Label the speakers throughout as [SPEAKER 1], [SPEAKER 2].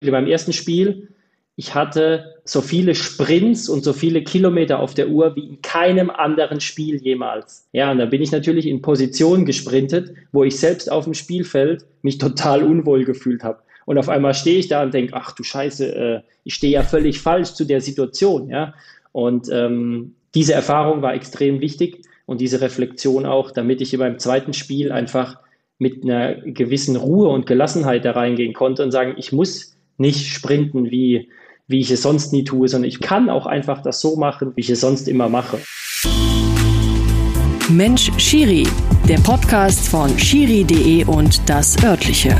[SPEAKER 1] beim ersten Spiel, ich hatte so viele Sprints und so viele Kilometer auf der Uhr wie in keinem anderen Spiel jemals. Ja, und da bin ich natürlich in Position gesprintet, wo ich selbst auf dem Spielfeld mich total unwohl gefühlt habe. Und auf einmal stehe ich da und denke, ach du Scheiße, äh, ich stehe ja völlig falsch zu der Situation. Ja? Und ähm, diese Erfahrung war extrem wichtig und diese Reflexion auch, damit ich in meinem zweiten Spiel einfach mit einer gewissen Ruhe und Gelassenheit da reingehen konnte und sagen, ich muss nicht sprinten, wie, wie ich es sonst nie tue, sondern ich kann auch einfach das so machen, wie ich es sonst immer mache.
[SPEAKER 2] Mensch Schiri, der Podcast von Schiri.de und das örtliche.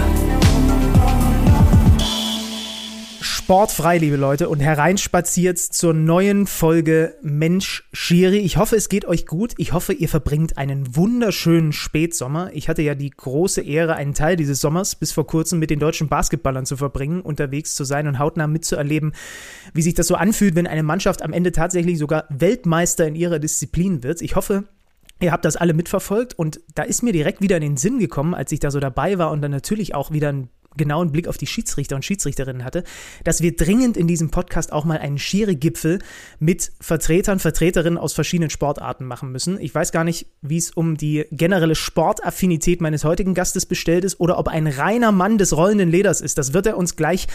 [SPEAKER 3] Sportfrei, liebe Leute, und hereinspaziert zur neuen Folge Mensch Schiri. Ich hoffe, es geht euch gut. Ich hoffe, ihr verbringt einen wunderschönen Spätsommer. Ich hatte ja die große Ehre, einen Teil dieses Sommers bis vor kurzem mit den deutschen Basketballern zu verbringen, unterwegs zu sein und hautnah mitzuerleben, wie sich das so anfühlt, wenn eine Mannschaft am Ende tatsächlich sogar Weltmeister in ihrer Disziplin wird. Ich hoffe, Ihr habt das alle mitverfolgt und da ist mir direkt wieder in den Sinn gekommen, als ich da so dabei war und dann natürlich auch wieder ein genauen Blick auf die Schiedsrichter und Schiedsrichterinnen hatte, dass wir dringend in diesem Podcast auch mal einen Schiri-Gipfel mit Vertretern, Vertreterinnen aus verschiedenen Sportarten machen müssen. Ich weiß gar nicht, wie es um die generelle Sportaffinität meines heutigen Gastes bestellt ist oder ob ein reiner Mann des rollenden Leders ist. Das wird er uns gleich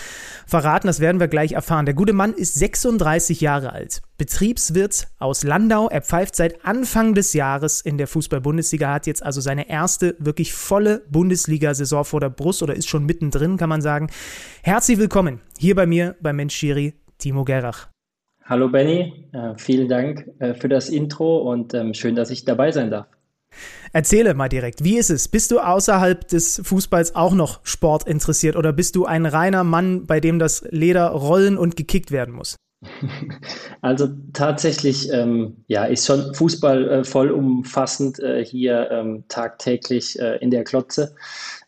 [SPEAKER 3] verraten, das werden wir gleich erfahren. Der gute Mann ist 36 Jahre alt, Betriebswirt aus Landau. Er pfeift seit Anfang des Jahres in der Fußball-Bundesliga, hat jetzt also seine erste wirklich volle Bundesliga-Saison vor der Brust oder ist schon mittendrin, kann man sagen. Herzlich willkommen hier bei mir bei Mensch Schiri, Timo Gerach.
[SPEAKER 1] Hallo Benny, äh, vielen Dank äh, für das Intro und ähm, schön, dass ich dabei sein darf.
[SPEAKER 3] Erzähle mal direkt, wie ist es? Bist du außerhalb des Fußballs auch noch Sport interessiert oder bist du ein reiner Mann, bei dem das Leder rollen und gekickt werden muss?
[SPEAKER 1] Also tatsächlich, ähm, ja, ist schon Fußball äh, vollumfassend äh, hier ähm, tagtäglich äh, in der Klotze.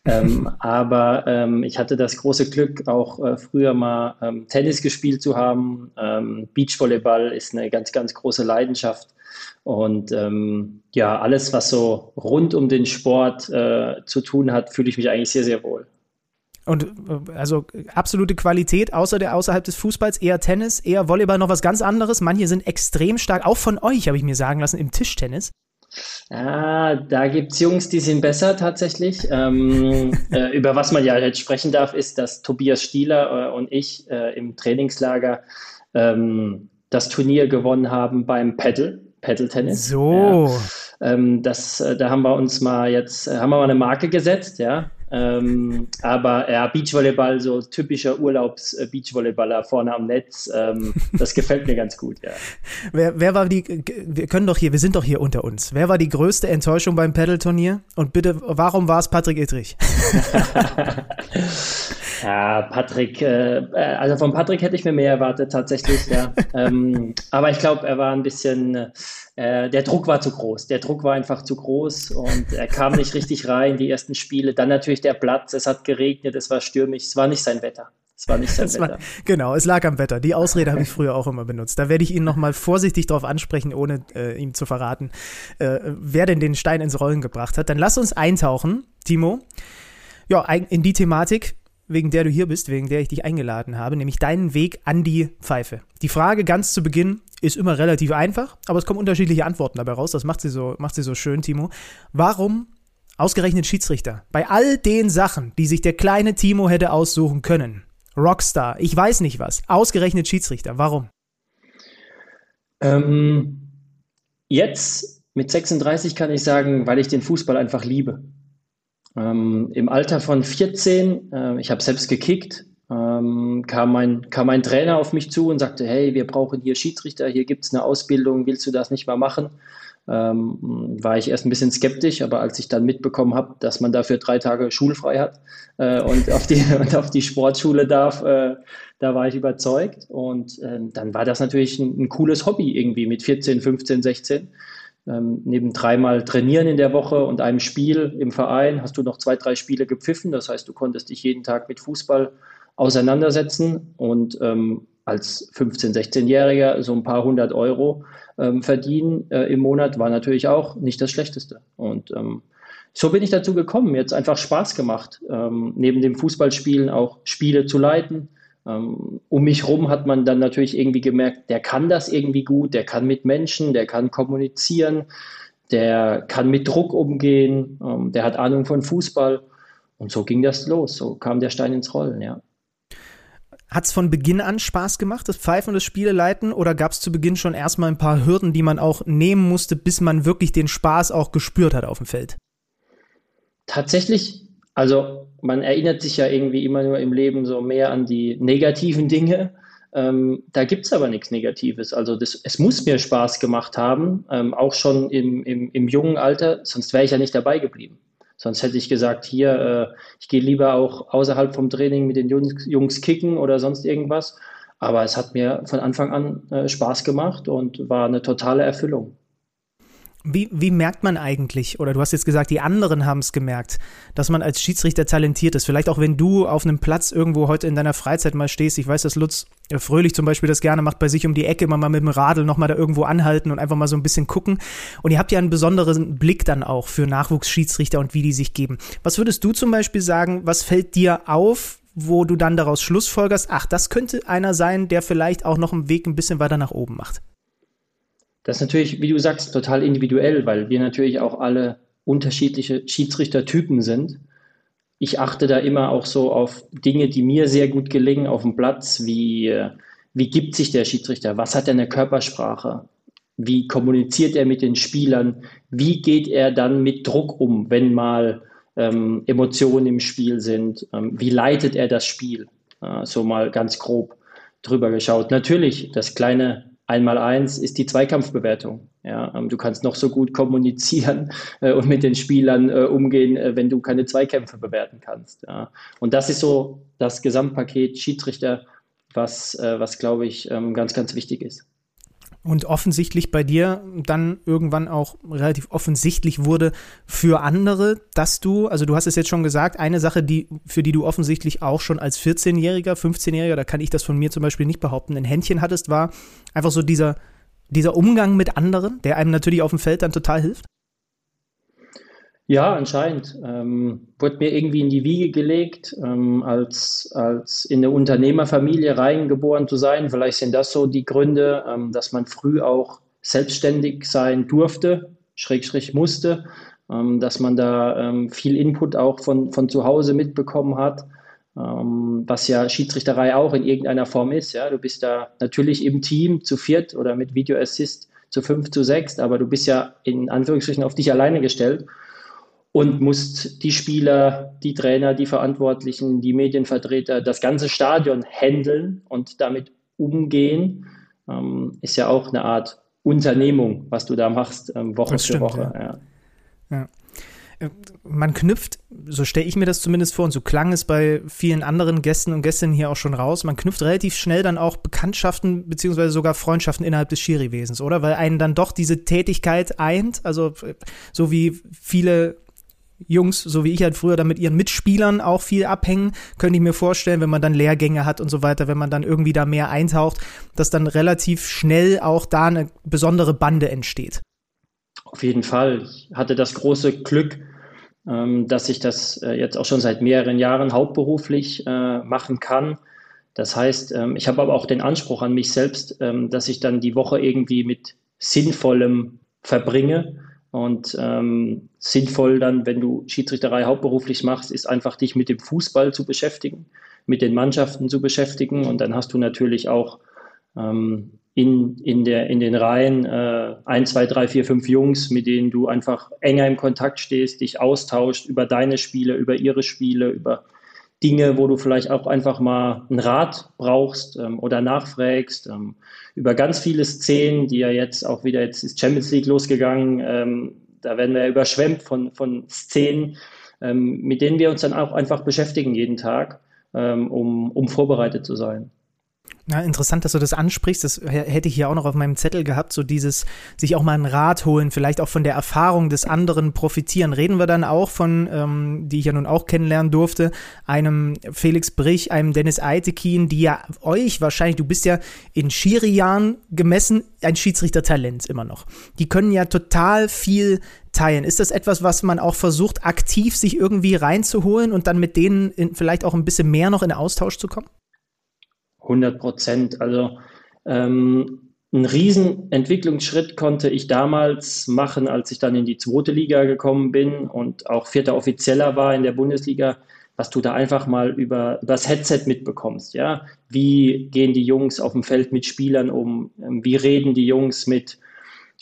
[SPEAKER 1] Ähm, aber ähm, ich hatte das große Glück, auch äh, früher mal ähm, Tennis gespielt zu haben. Ähm, Beachvolleyball ist eine ganz, ganz große Leidenschaft. Und ja, alles, was so rund um den Sport äh, zu tun hat, fühle ich mich eigentlich sehr, sehr wohl.
[SPEAKER 3] Und also absolute Qualität außer der außerhalb des Fußballs, eher Tennis, eher Volleyball, noch was ganz anderes. Manche sind extrem stark, auch von euch, habe ich mir sagen lassen, im Tischtennis.
[SPEAKER 1] Ah, da gibt es Jungs, die sind besser tatsächlich. Ähm, äh, über was man ja jetzt sprechen darf, ist, dass Tobias Stieler äh, und ich äh, im Trainingslager ähm, das Turnier gewonnen haben beim Paddle, Paddle-Tennis.
[SPEAKER 3] So.
[SPEAKER 1] Ja. Ähm, das, äh, da haben wir uns mal jetzt, äh, haben wir mal eine Marke gesetzt, ja. Ähm, aber ja, Beachvolleyball, so typischer Urlaubs-Beachvolleyballer vorne am Netz, ähm, das gefällt mir ganz gut, ja.
[SPEAKER 3] Wer, wer war die, wir können doch hier, wir sind doch hier unter uns. Wer war die größte Enttäuschung beim Paddle-Turnier? Und bitte, warum war es Patrick Ittrich?
[SPEAKER 1] Ja, Patrick, äh, äh, also von Patrick hätte ich mir mehr erwartet tatsächlich, ja. ähm, aber ich glaube, er war ein bisschen, äh, der Druck war zu groß. Der Druck war einfach zu groß und er kam nicht richtig rein, die ersten Spiele. Dann natürlich der Platz, es hat geregnet, es war stürmisch, es war nicht sein Wetter. Es war nicht sein Wetter. War,
[SPEAKER 3] genau, es lag am Wetter. Die Ausrede habe ich früher auch immer benutzt. Da werde ich ihn nochmal vorsichtig darauf ansprechen, ohne äh, ihm zu verraten, äh, wer denn den Stein ins Rollen gebracht hat. Dann lass uns eintauchen, Timo. Ja, in die Thematik, wegen der du hier bist, wegen der ich dich eingeladen habe, nämlich deinen Weg an die Pfeife. Die Frage ganz zu Beginn ist immer relativ einfach, aber es kommen unterschiedliche Antworten dabei raus. Das macht sie so, macht sie so schön, Timo. Warum ausgerechnet Schiedsrichter? Bei all den Sachen, die sich der kleine Timo hätte aussuchen können. Rockstar, ich weiß nicht was. Ausgerechnet Schiedsrichter. Warum?
[SPEAKER 1] Ähm, jetzt mit 36 kann ich sagen, weil ich den Fußball einfach liebe. Ähm, Im Alter von 14, äh, ich habe selbst gekickt, ähm, kam, mein, kam mein Trainer auf mich zu und sagte, hey, wir brauchen hier Schiedsrichter, hier gibt es eine Ausbildung, willst du das nicht mal machen? Ähm, war ich erst ein bisschen skeptisch, aber als ich dann mitbekommen habe, dass man dafür drei Tage schulfrei hat äh, und, auf die, und auf die Sportschule darf, äh, da war ich überzeugt. Und äh, dann war das natürlich ein, ein, cooles Hobby irgendwie mit 14, 15, 16 ähm, neben dreimal Trainieren in der Woche und einem Spiel im Verein hast du noch zwei, drei Spiele gepfiffen. Das heißt, du konntest dich jeden Tag mit Fußball auseinandersetzen und ähm, als 15-, 16-Jähriger so ein paar hundert Euro ähm, verdienen äh, im Monat war natürlich auch nicht das Schlechteste. Und ähm, so bin ich dazu gekommen, jetzt einfach Spaß gemacht, ähm, neben dem Fußballspielen auch Spiele zu leiten, Ähm, um mich rum hat man dann natürlich irgendwie gemerkt, der kann das irgendwie gut, der kann mit Menschen, der kann kommunizieren, der kann mit Druck umgehen, ähm, der hat Ahnung von Fußball. Und so ging das los, so kam der Stein ins Rollen, ja.
[SPEAKER 3] Hat es von Beginn an Spaß gemacht, das Pfeifen und das Spieleleiten, oder gab es zu Beginn schon erstmal ein paar Hürden, die man auch nehmen musste, bis man wirklich den Spaß auch gespürt hat auf dem Feld?
[SPEAKER 1] Tatsächlich, also man erinnert sich ja irgendwie immer nur im Leben so mehr an die negativen Dinge. Ähm, da gibt es aber nichts Negatives. Also das, es muss mir Spaß gemacht haben, ähm, auch schon im, im, im jungen Alter, sonst wäre ich ja nicht dabei geblieben. Sonst hätte ich gesagt, hier, äh, ich gehe lieber auch außerhalb vom Training mit den Jungs, Jungs, kicken oder sonst irgendwas. Aber es hat mir von Anfang an äh, Spaß gemacht und war eine totale Erfüllung.
[SPEAKER 3] Wie, wie merkt man eigentlich, oder du hast jetzt gesagt, die anderen haben es gemerkt, dass man als Schiedsrichter talentiert ist? Vielleicht auch, wenn du auf einem Platz irgendwo heute in deiner Freizeit mal stehst. Ich weiß, dass Lutz äh, Fröhlich zum Beispiel das gerne macht, bei sich um die Ecke immer mal mit dem Radl nochmal da irgendwo anhalten und einfach mal so ein bisschen gucken. Und ihr habt ja einen besonderen Blick dann auch für Nachwuchsschiedsrichter und wie die sich geben. Was würdest du zum Beispiel sagen, was fällt dir auf, wo du dann daraus schlussfolgerst, ach, das könnte einer sein, der vielleicht auch noch einen Weg ein bisschen weiter nach oben macht?
[SPEAKER 1] Das ist natürlich, wie du sagst, total individuell, weil wir natürlich auch alle unterschiedliche Schiedsrichtertypen sind. Ich achte da immer auch so auf Dinge, die mir sehr gut gelingen auf dem Platz, wie, wie gibt sich der Schiedsrichter, was hat er eine Körpersprache, wie kommuniziert er mit den Spielern, wie geht er dann mit Druck um, wenn mal ähm, Emotionen im Spiel sind, ähm, wie leitet er das Spiel, äh, so mal ganz grob drüber geschaut. Natürlich, das kleine Einmal eins ist die Zweikampfbewertung. Ja, ähm, du kannst noch so gut kommunizieren äh, und mit den Spielern äh, umgehen, äh, wenn du keine Zweikämpfe bewerten kannst. Ja. Und das ist so das Gesamtpaket Schiedsrichter, was, äh, was glaube ich, ähm, ganz, ganz wichtig ist.
[SPEAKER 3] Und offensichtlich bei dir dann irgendwann auch relativ offensichtlich wurde für andere, dass du, also du hast es jetzt schon gesagt, eine Sache, die, für die du offensichtlich auch schon als 14-Jähriger, 15-Jähriger, da kann ich das von mir zum Beispiel nicht behaupten, ein Händchen hattest, war einfach so dieser, dieser Umgang mit anderen, der einem natürlich auf dem Feld dann total hilft?
[SPEAKER 1] Ja, anscheinend. Ähm, wurde mir irgendwie in die Wiege gelegt, ähm, als, als in eine Unternehmerfamilie reingeboren zu sein. Vielleicht sind das so die Gründe, ähm, dass man früh auch selbstständig sein durfte, schräg, schräg musste, ähm, dass man da ähm, viel Input auch von, von zu Hause mitbekommen hat, ähm, was ja Schiedsrichterei auch in irgendeiner Form ist. Ja? Du bist da natürlich im Team zu viert oder mit Video Assist zu fünf, zu sechs, aber du bist ja in Anführungsstrichen auf dich alleine gestellt und musst die Spieler, die Trainer, die Verantwortlichen, die Medienvertreter, das ganze Stadion handeln und damit umgehen, ähm, ist ja auch eine Art Unternehmung, was du da machst, ähm, Woche das für stimmt, Woche. Ja. Ja.
[SPEAKER 3] ja. Äh, man knüpft, so stelle ich mir das zumindest vor, und so klang es bei vielen anderen Gästen und Gästinnen hier auch schon raus, man knüpft relativ schnell dann auch Bekanntschaften beziehungsweise sogar Freundschaften innerhalb des Schiri-Wesens, oder? Weil einen dann doch diese Tätigkeit eint, also äh, so wie viele Jungs, so wie ich halt früher, da mit ihren Mitspielern auch viel abhängen, könnte ich mir vorstellen, wenn man dann Lehrgänge hat und so weiter, wenn man dann irgendwie da mehr eintaucht, dass dann relativ schnell auch da eine besondere Bande entsteht.
[SPEAKER 1] Auf jeden Fall. Ich hatte das große Glück, ähm, dass ich das äh, jetzt auch schon seit mehreren Jahren hauptberuflich äh, machen kann. Das heißt, ähm, ich habe aber auch den Anspruch an mich selbst, ähm, dass ich dann die Woche irgendwie mit Sinnvollem verbringe und ähm, sinnvoll dann, wenn du Schiedsrichterei hauptberuflich machst, ist einfach dich mit dem Fußball zu beschäftigen, mit den Mannschaften zu beschäftigen. Und dann hast du natürlich auch ähm, in, in, der, in den Reihen äh, ein, zwei, drei, vier, fünf Jungs, mit denen du einfach enger im Kontakt stehst, dich austauscht über deine Spiele, über ihre Spiele, über Dinge, wo du vielleicht auch einfach mal einen Rat brauchst ähm, oder nachfragst, ähm, über ganz viele Szenen, die ja jetzt auch wieder, jetzt ist Champions League losgegangen, ähm, da werden wir ja überschwemmt von, von Szenen, ähm, mit denen wir uns dann auch einfach beschäftigen jeden Tag, ähm, um, um vorbereitet zu sein.
[SPEAKER 3] Ja, interessant, dass du das ansprichst. Das hätte ich hier auch noch auf meinem Zettel gehabt, so dieses sich auch mal einen Rat holen, vielleicht auch von der Erfahrung des anderen profitieren. Reden wir dann auch von, ähm, die ich ja nun auch kennenlernen durfte, einem Felix Brich, einem Dennis Eitekin, die ja euch wahrscheinlich, du bist ja in Schiri-Jahren gemessen, ein Schiedsrichtertalent immer noch. Die können ja total viel teilen. Ist das etwas, was man auch versucht, aktiv sich irgendwie reinzuholen und dann mit denen in, vielleicht auch ein bisschen mehr noch in Austausch zu kommen?
[SPEAKER 1] 100 Prozent. Also ähm, einen riesen Entwicklungsschritt konnte ich damals machen, als ich dann in die zweite Liga gekommen bin und auch vierter Offizieller war in der Bundesliga, was du da einfach mal über das Headset mitbekommst. Ja, wie gehen die Jungs auf dem Feld mit Spielern um? Wie reden die Jungs mit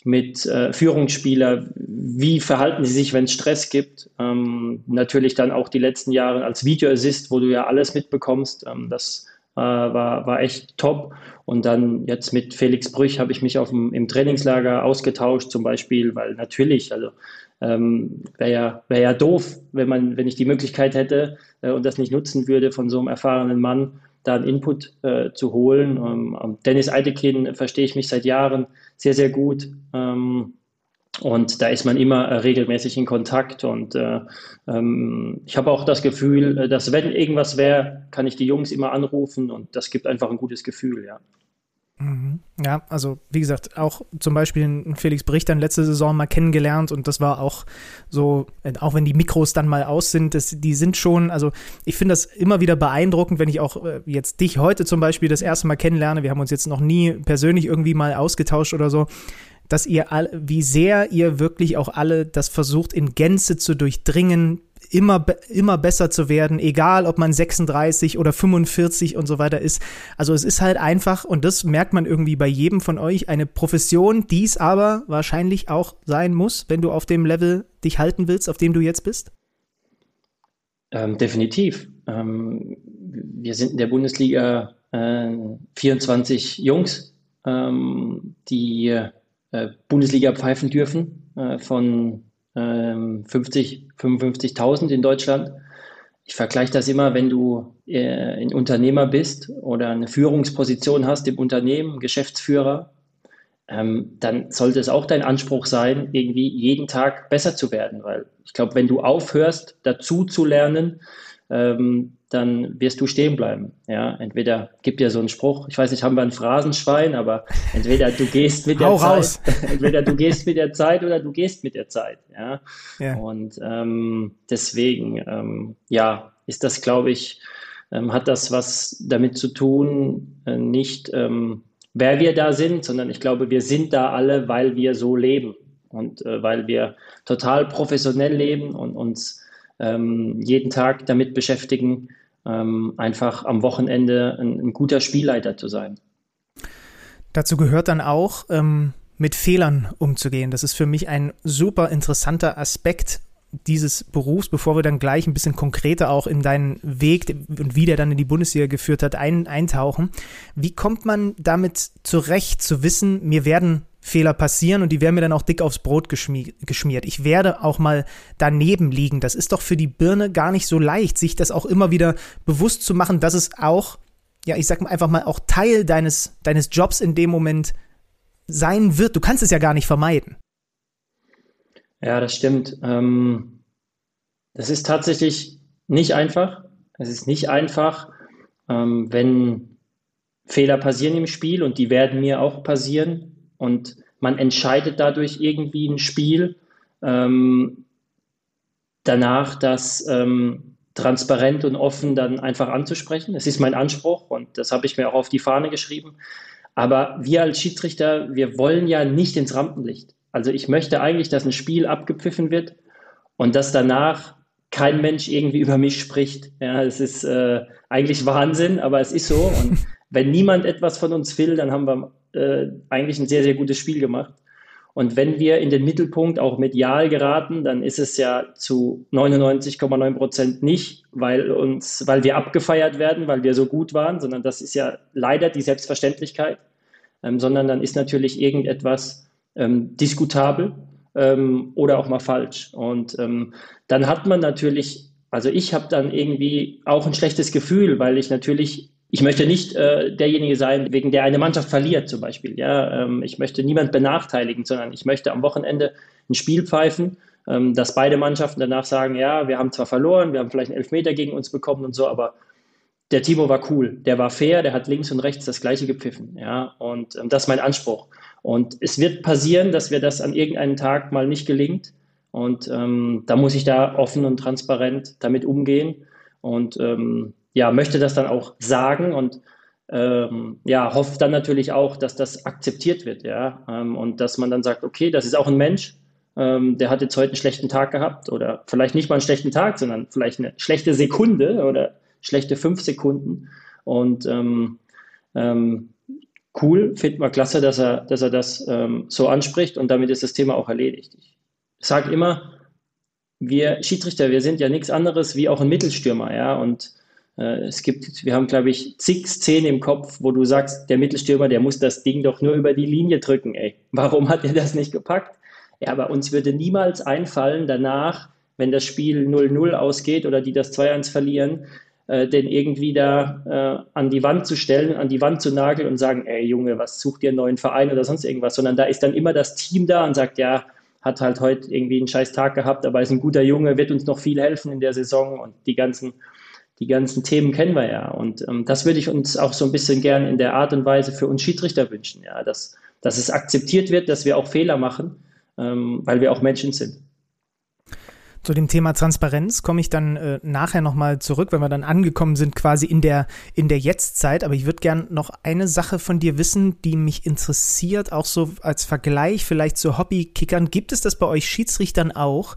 [SPEAKER 1] mit äh, Führungsspieler, wie verhalten sie sich, wenn es Stress gibt. Ähm, natürlich dann auch die letzten Jahre als Videoassist, wo du ja alles mitbekommst. Ähm, das war, war echt top. Und dann jetzt mit Felix Brüch habe ich mich auf dem, im Trainingslager ausgetauscht, zum Beispiel, weil natürlich, also ähm, wäre ja, wär ja doof, wenn man, wenn ich die Möglichkeit hätte äh, und das nicht nutzen würde, von so einem erfahrenen Mann da einen Input äh, zu holen. Ähm, Dennis Eitekin verstehe ich mich seit Jahren sehr, sehr gut. Ähm, und da ist man immer äh, regelmäßig in Kontakt. Und äh, ähm, ich habe auch das Gefühl, äh, dass wenn irgendwas wäre, kann ich die Jungs immer anrufen und das gibt einfach ein gutes Gefühl, ja.
[SPEAKER 3] Mhm. Ja, also wie gesagt, auch zum Beispiel Felix Bricht dann letzte Saison mal kennengelernt und das war auch so, auch wenn die Mikros dann mal aus sind, das, die sind schon, also ich finde das immer wieder beeindruckend, wenn ich auch äh, jetzt dich heute zum Beispiel das erste Mal kennenlerne. Wir haben uns jetzt noch nie persönlich irgendwie mal ausgetauscht oder so dass ihr all, wie sehr ihr wirklich auch alle das versucht in Gänze zu durchdringen, immer, immer besser zu werden, egal ob man 36 oder 45 und so weiter ist. Also es ist halt einfach, und das merkt man irgendwie bei jedem von euch, eine Profession, die es aber wahrscheinlich auch sein muss, wenn du auf dem Level dich halten willst, auf dem du jetzt bist?
[SPEAKER 1] Ähm, definitiv. Ähm, wir sind in der Bundesliga äh, 24 Jungs, ähm, die äh, Bundesliga pfeifen dürfen äh, von ähm, 50, 55.000 in Deutschland. Ich vergleiche das immer, wenn du äh, ein Unternehmer bist oder eine Führungsposition hast im Unternehmen, Geschäftsführer, ähm, dann sollte es auch dein Anspruch sein, irgendwie jeden Tag besser zu werden. Weil ich glaube, wenn du aufhörst, dazu zu lernen, ähm, dann wirst du stehen bleiben. Ja, entweder gibt ja so einen Spruch, ich weiß nicht, haben wir ein Phrasenschwein, aber entweder du gehst mit der Zeit, raus. entweder du gehst mit der Zeit oder du gehst mit der Zeit. Ja, ja. und ähm, deswegen, ähm, ja, ist das, glaube ich, ähm, hat das was damit zu tun, äh, nicht ähm, wer wir da sind, sondern ich glaube, wir sind da alle, weil wir so leben und äh, weil wir total professionell leben und uns ähm, jeden Tag damit beschäftigen, ähm, einfach am Wochenende ein, ein, guter Spielleiter zu sein.
[SPEAKER 3] Dazu gehört dann auch, ähm, mit Fehlern umzugehen. Das ist für mich ein super interessanter Aspekt dieses Berufs, bevor wir dann gleich ein bisschen konkreter auch in deinen Weg und wie der dann in die Bundesliga geführt hat, ein, eintauchen. Wie kommt man damit zurecht, zu wissen, mir werden Fehler passieren und die werden mir dann auch dick aufs Brot geschmiert. Ich werde auch mal daneben liegen. Das ist doch für die Birne gar nicht so leicht, sich das auch immer wieder bewusst zu machen, dass es auch, ja, ich sag mal einfach mal, auch Teil deines, deines Jobs in dem Moment sein wird. Du kannst es ja gar nicht vermeiden.
[SPEAKER 1] Ja, das stimmt. Ähm, das ist tatsächlich nicht einfach. Es ist nicht einfach, ähm, wenn Fehler passieren im Spiel und die werden mir auch passieren und man entscheidet dadurch irgendwie ein Spiel. Ähm, danach das ähm, transparent und offen dann einfach anzusprechen. Das ist mein Anspruch und das habe ich mir auch auf die Fahne geschrieben. Aber wir als Schiedsrichter, wir wollen ja nicht ins Rampenlicht. Also ich möchte eigentlich, dass ein Spiel abgepfiffen wird und dass danach kein Mensch irgendwie über mich spricht. Ja, es ist äh, eigentlich Wahnsinn, aber es ist so. Und wenn niemand etwas von uns will, dann haben wir äh, eigentlich ein sehr, sehr gutes Spiel gemacht. Und wenn wir in den Mittelpunkt auch medial geraten, dann ist es ja zu 99,9 Prozent nicht, weil uns, weil wir abgefeiert werden, weil wir so gut waren, sondern das ist ja leider die Selbstverständlichkeit, ähm, sondern dann ist natürlich irgendetwas ähm, diskutabel ähm, oder auch mal falsch. Und ähm, dann hat man natürlich, also ich habe dann irgendwie auch ein schlechtes Gefühl, weil ich natürlich ich möchte nicht äh, derjenige sein, wegen der eine Mannschaft verliert zum Beispiel. Ja, ähm, ich möchte niemand benachteiligen, sondern ich möchte am Wochenende ein Spiel pfeifen, ähm, dass beide Mannschaften danach sagen, ja, wir haben zwar verloren, wir haben vielleicht einen Elfmeter gegen uns bekommen und so, aber der Timo war cool, der war fair, der hat links und rechts das Gleiche gepfiffen. Ja, und ähm, das ist mein Anspruch. Und es wird passieren, dass wir das an irgendeinem Tag mal nicht gelingt. Und ähm, da muss ich da offen und transparent damit umgehen. Und ähm, ja, möchte das dann auch sagen und ähm, ja, hofft dann natürlich auch, dass das akzeptiert wird, ja, ähm, und dass man dann sagt, okay, das ist auch ein Mensch, ähm, der hat jetzt heute einen schlechten Tag gehabt oder vielleicht nicht mal einen schlechten Tag, sondern vielleicht eine schlechte Sekunde oder schlechte fünf Sekunden. Und ähm, ähm, cool, finden wir klasse, dass er, dass er das ähm, so anspricht und damit ist das Thema auch erledigt. Ich sage immer, wir Schiedsrichter, wir sind ja nichts anderes wie auch ein Mittelstürmer, ja, und es gibt, wir haben, glaube ich, zig Szenen im Kopf, wo du sagst, der Mittelstürmer, der muss das Ding doch nur über die Linie drücken, ey. Warum hat er das nicht gepackt? Ja, aber uns würde niemals einfallen, danach, wenn das Spiel 0-0 ausgeht oder die das 2-1 verlieren, äh, den irgendwie da äh, an die Wand zu stellen, an die Wand zu nageln und sagen, ey Junge, was sucht ihr einen neuen Verein oder sonst irgendwas, sondern da ist dann immer das Team da und sagt, ja, hat halt heute irgendwie einen scheiß Tag gehabt, aber ist ein guter Junge, wird uns noch viel helfen in der Saison und die ganzen, die ganzen Themen kennen wir ja. Und ähm, das würde ich uns auch so ein bisschen gern in der Art und Weise für uns Schiedsrichter wünschen, ja, dass, dass es akzeptiert wird, dass wir auch Fehler machen, ähm, weil wir auch Menschen sind.
[SPEAKER 3] Zu dem Thema Transparenz komme ich dann äh, nachher nochmal zurück, wenn wir dann angekommen sind, quasi in der, in der Jetztzeit. Aber ich würde gern noch eine Sache von dir wissen, die mich interessiert, auch so als Vergleich vielleicht zu Hobbykickern. Gibt es das bei euch Schiedsrichtern auch,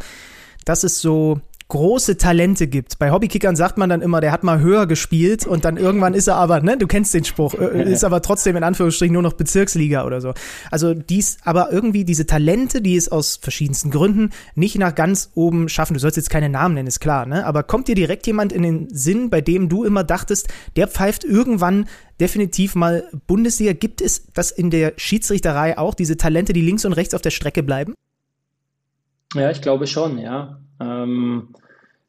[SPEAKER 3] dass es so große Talente gibt. Bei Hobbykickern sagt man dann immer, der hat mal höher gespielt und dann irgendwann ist er aber, ne, du kennst den Spruch, äh, ist aber trotzdem in Anführungsstrichen nur noch Bezirksliga oder so. Also dies, aber irgendwie diese Talente, die es aus verschiedensten Gründen nicht nach ganz oben schaffen. Du sollst jetzt keine Namen nennen, ist klar, ne? Aber kommt dir direkt jemand in den Sinn, bei dem du immer dachtest, der pfeift irgendwann definitiv mal Bundesliga. Gibt es das in der Schiedsrichterei auch, diese Talente, die links und rechts auf der Strecke bleiben?
[SPEAKER 1] Ja, ich glaube schon, ja. Ähm,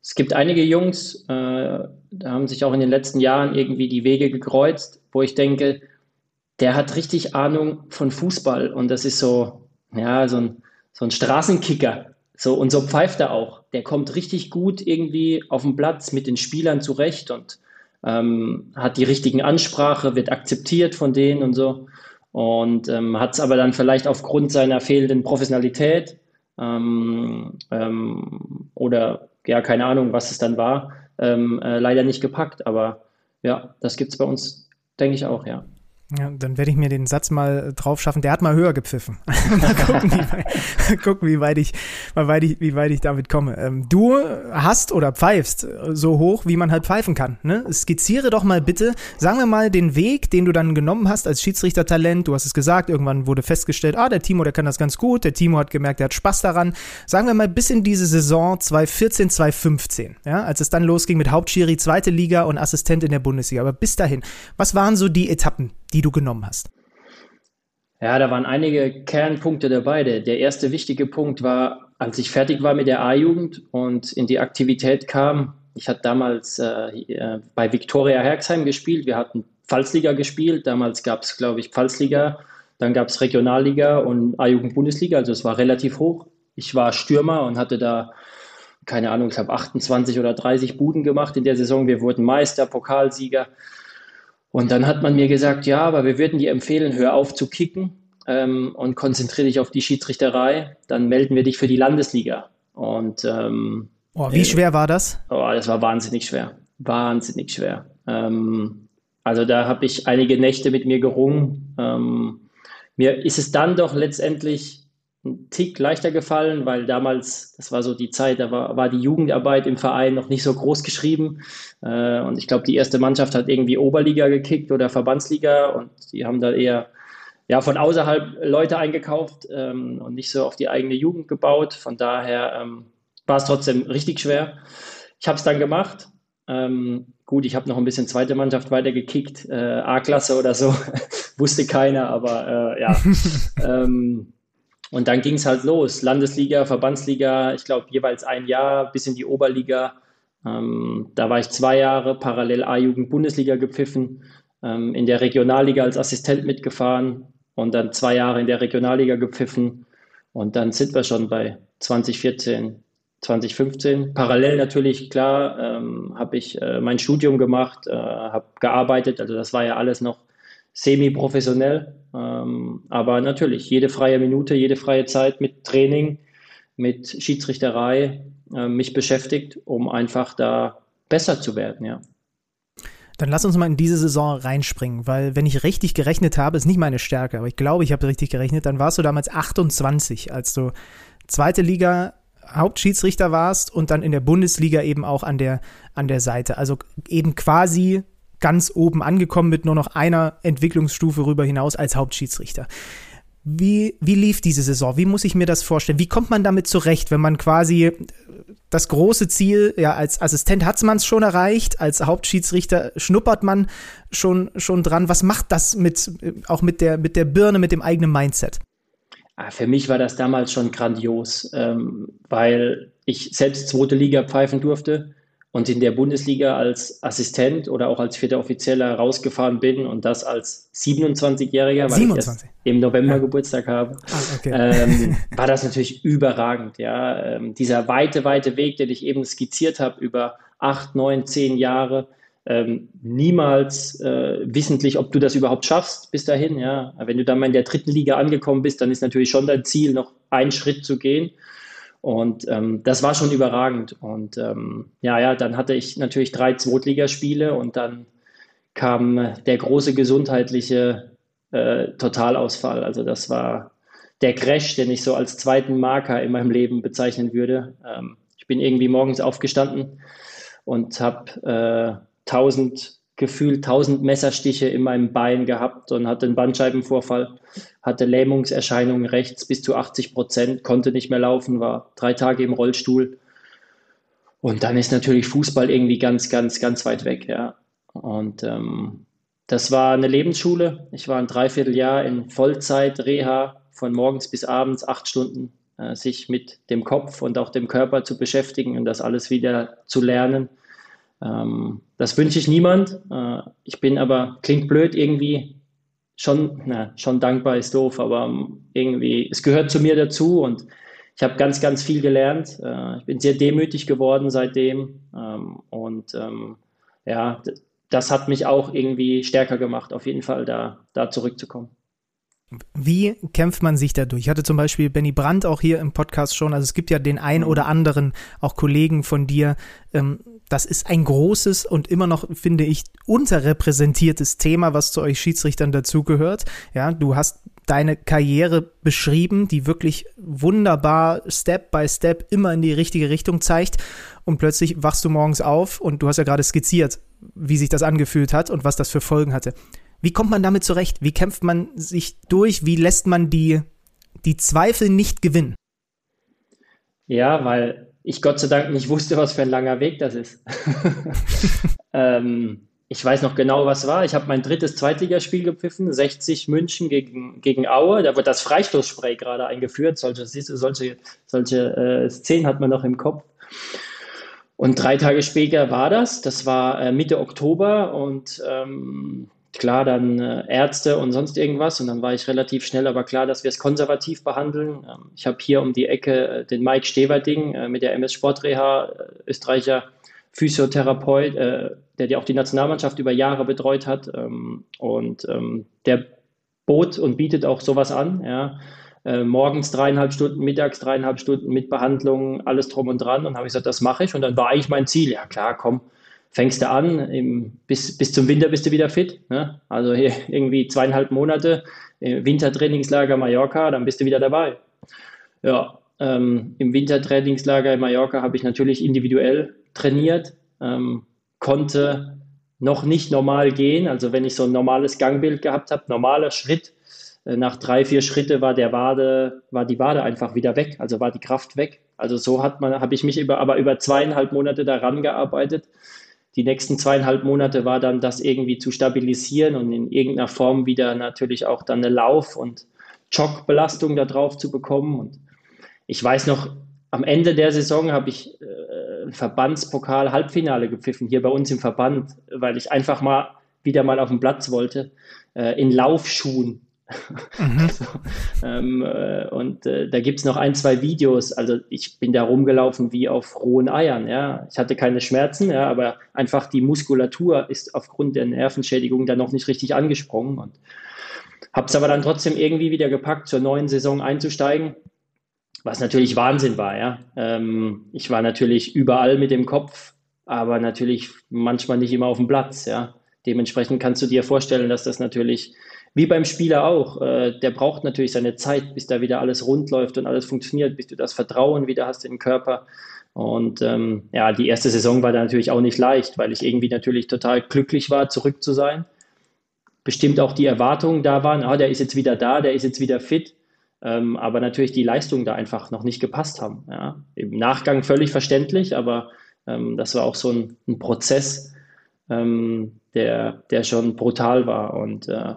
[SPEAKER 1] es gibt einige Jungs, äh, da haben sich auch in den letzten Jahren irgendwie die Wege gekreuzt, wo ich denke, der hat richtig Ahnung von Fußball und das ist so, ja, so ein, so ein Straßenkicker. So, und so pfeift er auch. Der kommt richtig gut irgendwie auf den Platz mit den Spielern zurecht und ähm, hat die richtigen Ansprache, wird akzeptiert von denen und so. Und ähm, hat es aber dann vielleicht aufgrund seiner fehlenden Professionalität ähm, ähm, oder ja, keine Ahnung, was es dann war, ähm, äh, leider nicht gepackt. Aber ja, das gibt es bei uns, denke ich auch, ja.
[SPEAKER 3] Ja, dann werde ich mir den Satz mal drauf schaffen. Der hat mal höher gepfiffen. mal gucken, wie weit, gucken, wie weit ich, wie weit ich, wie weit ich damit komme. Ähm, du hast oder pfeifst so hoch, wie man halt pfeifen kann. Ne? Skizziere doch mal bitte, sagen wir mal, den Weg, den du dann genommen hast als Schiedsrichtertalent. Du hast es gesagt, irgendwann wurde festgestellt, ah, der Timo, der kann das ganz gut. Der Timo hat gemerkt, der hat Spaß daran. Sagen wir mal bis in diese Saison 2014, 2015, ja, als es dann losging mit Hauptschiri, zweite Liga und Assistent in der Bundesliga. Aber bis dahin, was waren so die Etappen, die du genommen hast?
[SPEAKER 1] Ja, da waren einige Kernpunkte dabei. Der, der erste wichtige Punkt war, als ich fertig war mit der A-Jugend und in die Aktivität kam, ich hatte damals äh, bei Viktoria Herxheim gespielt, wir hatten Pfalzliga gespielt, damals gab es, glaube ich, Pfalzliga, dann gab es Regionalliga und A-Jugend-Bundesliga, also es war relativ hoch. Ich war Stürmer und hatte da, keine Ahnung, ich habe 28 oder 30 Buden gemacht in der Saison. Wir wurden Meister, Pokalsieger. Und dann hat man mir gesagt, ja, aber wir würden dir empfehlen, hör auf zu kicken ähm, und konzentriere dich auf die Schiedsrichterei. Dann melden wir dich für die Landesliga. Und ähm,
[SPEAKER 3] oh, wie äh, schwer war das?
[SPEAKER 1] Oh, das war wahnsinnig schwer. Wahnsinnig schwer. Ähm, also da habe ich einige Nächte mit mir gerungen. Ähm, mir ist es dann doch letztendlich ein Tick leichter gefallen, weil damals, das war so die Zeit, da war, war die Jugendarbeit im Verein noch nicht so groß geschrieben. Äh, und ich glaube, die erste Mannschaft hat irgendwie Oberliga gekickt oder Verbandsliga und die haben da eher ja, von außerhalb Leute eingekauft ähm, und nicht so auf die eigene Jugend gebaut. Von daher ähm, war es trotzdem richtig schwer. Ich habe es dann gemacht. Ähm, gut, ich habe noch ein bisschen zweite Mannschaft weitergekickt, äh, A-Klasse oder so, wusste keiner, aber äh, ja. und dann ging es halt los. Landesliga, Verbandsliga, ich glaube jeweils ein Jahr bis in die Oberliga. Ähm, da war ich zwei Jahre parallel A-Jugend Bundesliga gepfiffen, ähm, in der Regionalliga als Assistent mitgefahren und dann zwei Jahre in der Regionalliga gepfiffen. Und dann sind wir schon bei 2014, 2015. Parallel natürlich, klar, ähm, habe ich äh, mein Studium gemacht, äh, habe gearbeitet. Also das war ja alles noch semi-professionell. Ähm, aber natürlich, jede freie Minute, jede freie Zeit mit Training, mit Schiedsrichterei äh, mich beschäftigt, um einfach da besser zu werden, ja.
[SPEAKER 3] Dann lass uns mal in diese Saison reinspringen, weil wenn ich richtig gerechnet habe, ist nicht meine Stärke, aber ich glaube, ich habe richtig gerechnet, dann warst du damals 28, als du zweite Liga Hauptschiedsrichter warst und dann in der Bundesliga eben auch an der, an der Seite. Also eben quasi ganz oben angekommen mit nur noch einer Entwicklungsstufe rüber hinaus als Hauptschiedsrichter. Wie, wie lief diese Saison? Wie muss ich mir das vorstellen? Wie kommt man damit zurecht, wenn man quasi das große Ziel, ja, als Assistent hat man es schon erreicht, als Hauptschiedsrichter schnuppert man schon, schon dran. Was macht das mit, auch mit der, mit der Birne, mit dem eigenen Mindset?
[SPEAKER 1] Ah, für mich war das damals schon grandios, ähm, weil ich selbst zweite Liga pfeifen durfte und in der Bundesliga als Assistent oder auch als vierter Offizieller rausgefahren bin und das als 27-Jähriger, weil 27. ich im November ja. Geburtstag habe, ah, okay. ähm, war das natürlich überragend. Ja, ähm, dieser weite, weite Weg, den ich eben skizziert habe über acht, neun, zehn Jahre, ähm, niemals äh, wissentlich, ob du das überhaupt schaffst bis dahin. Ja, wenn du dann mal in der dritten Liga angekommen bist, dann ist natürlich schon dein Ziel, noch einen Schritt zu gehen. Und ähm, das war schon überragend. Und ähm, ja, ja, dann hatte ich natürlich drei Zweitligaspiele und dann kam der große gesundheitliche äh, Totalausfall. Also das war der Crash, den ich so als zweiten Marker in meinem Leben bezeichnen würde. Ähm, ich bin irgendwie morgens aufgestanden und habe äh, 1000 gefühlt 1000 Messerstiche in meinem Bein gehabt und hatte einen Bandscheibenvorfall, hatte Lähmungserscheinungen rechts bis zu 80 Prozent, konnte nicht mehr laufen, war drei Tage im Rollstuhl. Und dann ist natürlich Fußball irgendwie ganz, ganz, ganz weit weg, ja. Und ähm, das war eine Lebensschule. Ich war ein Dreivierteljahr in Vollzeit, Reha, von morgens bis abends, acht Stunden, äh, sich mit dem Kopf und auch dem Körper zu beschäftigen und das alles wieder zu lernen. Ähm, das wünsche ich niemand. Äh, ich bin aber, klingt blöd, irgendwie schon, na, schon dankbar ist doof, aber irgendwie, es gehört zu mir dazu und ich habe ganz, ganz viel gelernt. Äh, ich bin sehr demütig geworden seitdem ähm, und ähm, ja, das hat mich auch irgendwie stärker gemacht, auf jeden Fall da, da zurückzukommen.
[SPEAKER 3] Wie kämpft man sich dadurch? Ich hatte zum Beispiel Benny Brandt auch hier im Podcast schon. Also es gibt ja den einen oder anderen, auch Kollegen von dir. Ähm, das ist ein großes und immer noch, finde ich, unterrepräsentiertes Thema, was zu euch Schiedsrichtern dazugehört. Ja, du hast deine Karriere beschrieben, die wirklich wunderbar Step by Step immer in die richtige Richtung zeigt. Und plötzlich wachst du morgens auf und du hast ja gerade skizziert, wie sich das angefühlt hat und was das für Folgen hatte. Wie kommt man damit zurecht? Wie kämpft man sich durch? Wie lässt man die, die Zweifel nicht gewinnen?
[SPEAKER 1] Ja, weil ich Gott sei Dank nicht wusste, was für ein langer Weg das ist. ähm, ich weiß noch genau, was war. Ich habe mein drittes Zweitligaspiel gepfiffen, 60 München gegen, gegen Aue. Da wird das Freistoßspray gerade eingeführt. Solche, solche, solche äh, Szenen hat man noch im Kopf. Und drei Tage später war das. Das war äh, Mitte Oktober und ähm, klar dann äh, Ärzte und sonst irgendwas. Und dann war ich relativ schnell aber klar, dass wir es konservativ behandeln. Ähm, ich habe hier um die Ecke äh, den Mike Steverding äh, mit der MS Sportreha, Österreicher Physiotherapeut, der die auch die Nationalmannschaft über Jahre betreut hat. Ähm, und ähm, der bot und bietet auch sowas an. Morgens dreieinhalb Stunden, mittags dreieinhalb Stunden mit Behandlung, alles drum und dran. Und habe ich gesagt, das mache ich. Und dann war eigentlich mein Ziel, ja klar, komm, fängst du an, im, bis, bis zum Winter bist du wieder fit. Ne? Also hier irgendwie zweieinhalb Monate äh, Wintertrainingslager Mallorca, dann bist du wieder dabei. Ja, ähm, im Wintertrainingslager in Mallorca habe ich natürlich individuell trainiert, ähm, konnte noch nicht normal gehen. Also wenn ich so ein normales Gangbild gehabt habe, normaler Schritt, äh, nach drei, vier Schritte war der Wade, war die Wade einfach wieder weg, also war die Kraft weg. Also so hat man, habe ich mich über, aber über zweieinhalb Monate daran gearbeitet, die nächsten zweieinhalb Monate war dann das irgendwie zu stabilisieren und in irgendeiner Form wieder natürlich auch dann eine Lauf- und Jogbelastung da drauf zu bekommen. Und ich weiß noch, am Ende der Saison habe ich äh, Verbandspokal Halbfinale gepfiffen, hier bei uns im Verband, weil ich einfach mal wieder mal auf den Platz wollte, äh, in Laufschuhen. Mhm. so, ähm, äh, und äh, da gibt es noch ein, zwei Videos. Also ich bin da rumgelaufen wie auf rohen Eiern. Ja. Ich hatte keine Schmerzen, ja, aber einfach die Muskulatur ist aufgrund der Nervenschädigung dann noch nicht richtig angesprungen. Und habe es aber dann trotzdem irgendwie wieder gepackt, zur neuen Saison einzusteigen. Was natürlich Wahnsinn war, ja. Ähm, ich war natürlich überall mit dem Kopf, aber natürlich manchmal nicht immer auf dem Platz, ja. Dementsprechend kannst du dir vorstellen, dass das natürlich, wie beim Spieler auch, äh, der braucht natürlich seine Zeit, bis da wieder alles rund läuft und alles funktioniert, bis du das Vertrauen wieder hast in den Körper. Und ähm, ja, die erste Saison war da natürlich auch nicht leicht, weil ich irgendwie natürlich total glücklich war, zurück zu sein. Bestimmt auch die Erwartungen da waren, ah, der ist jetzt wieder da, der ist jetzt wieder fit. Ähm, aber natürlich die Leistungen da einfach noch nicht gepasst haben. Ja. Im Nachgang völlig verständlich, aber ähm, das war auch so ein, ein Prozess, ähm, der, der schon brutal war. Und äh,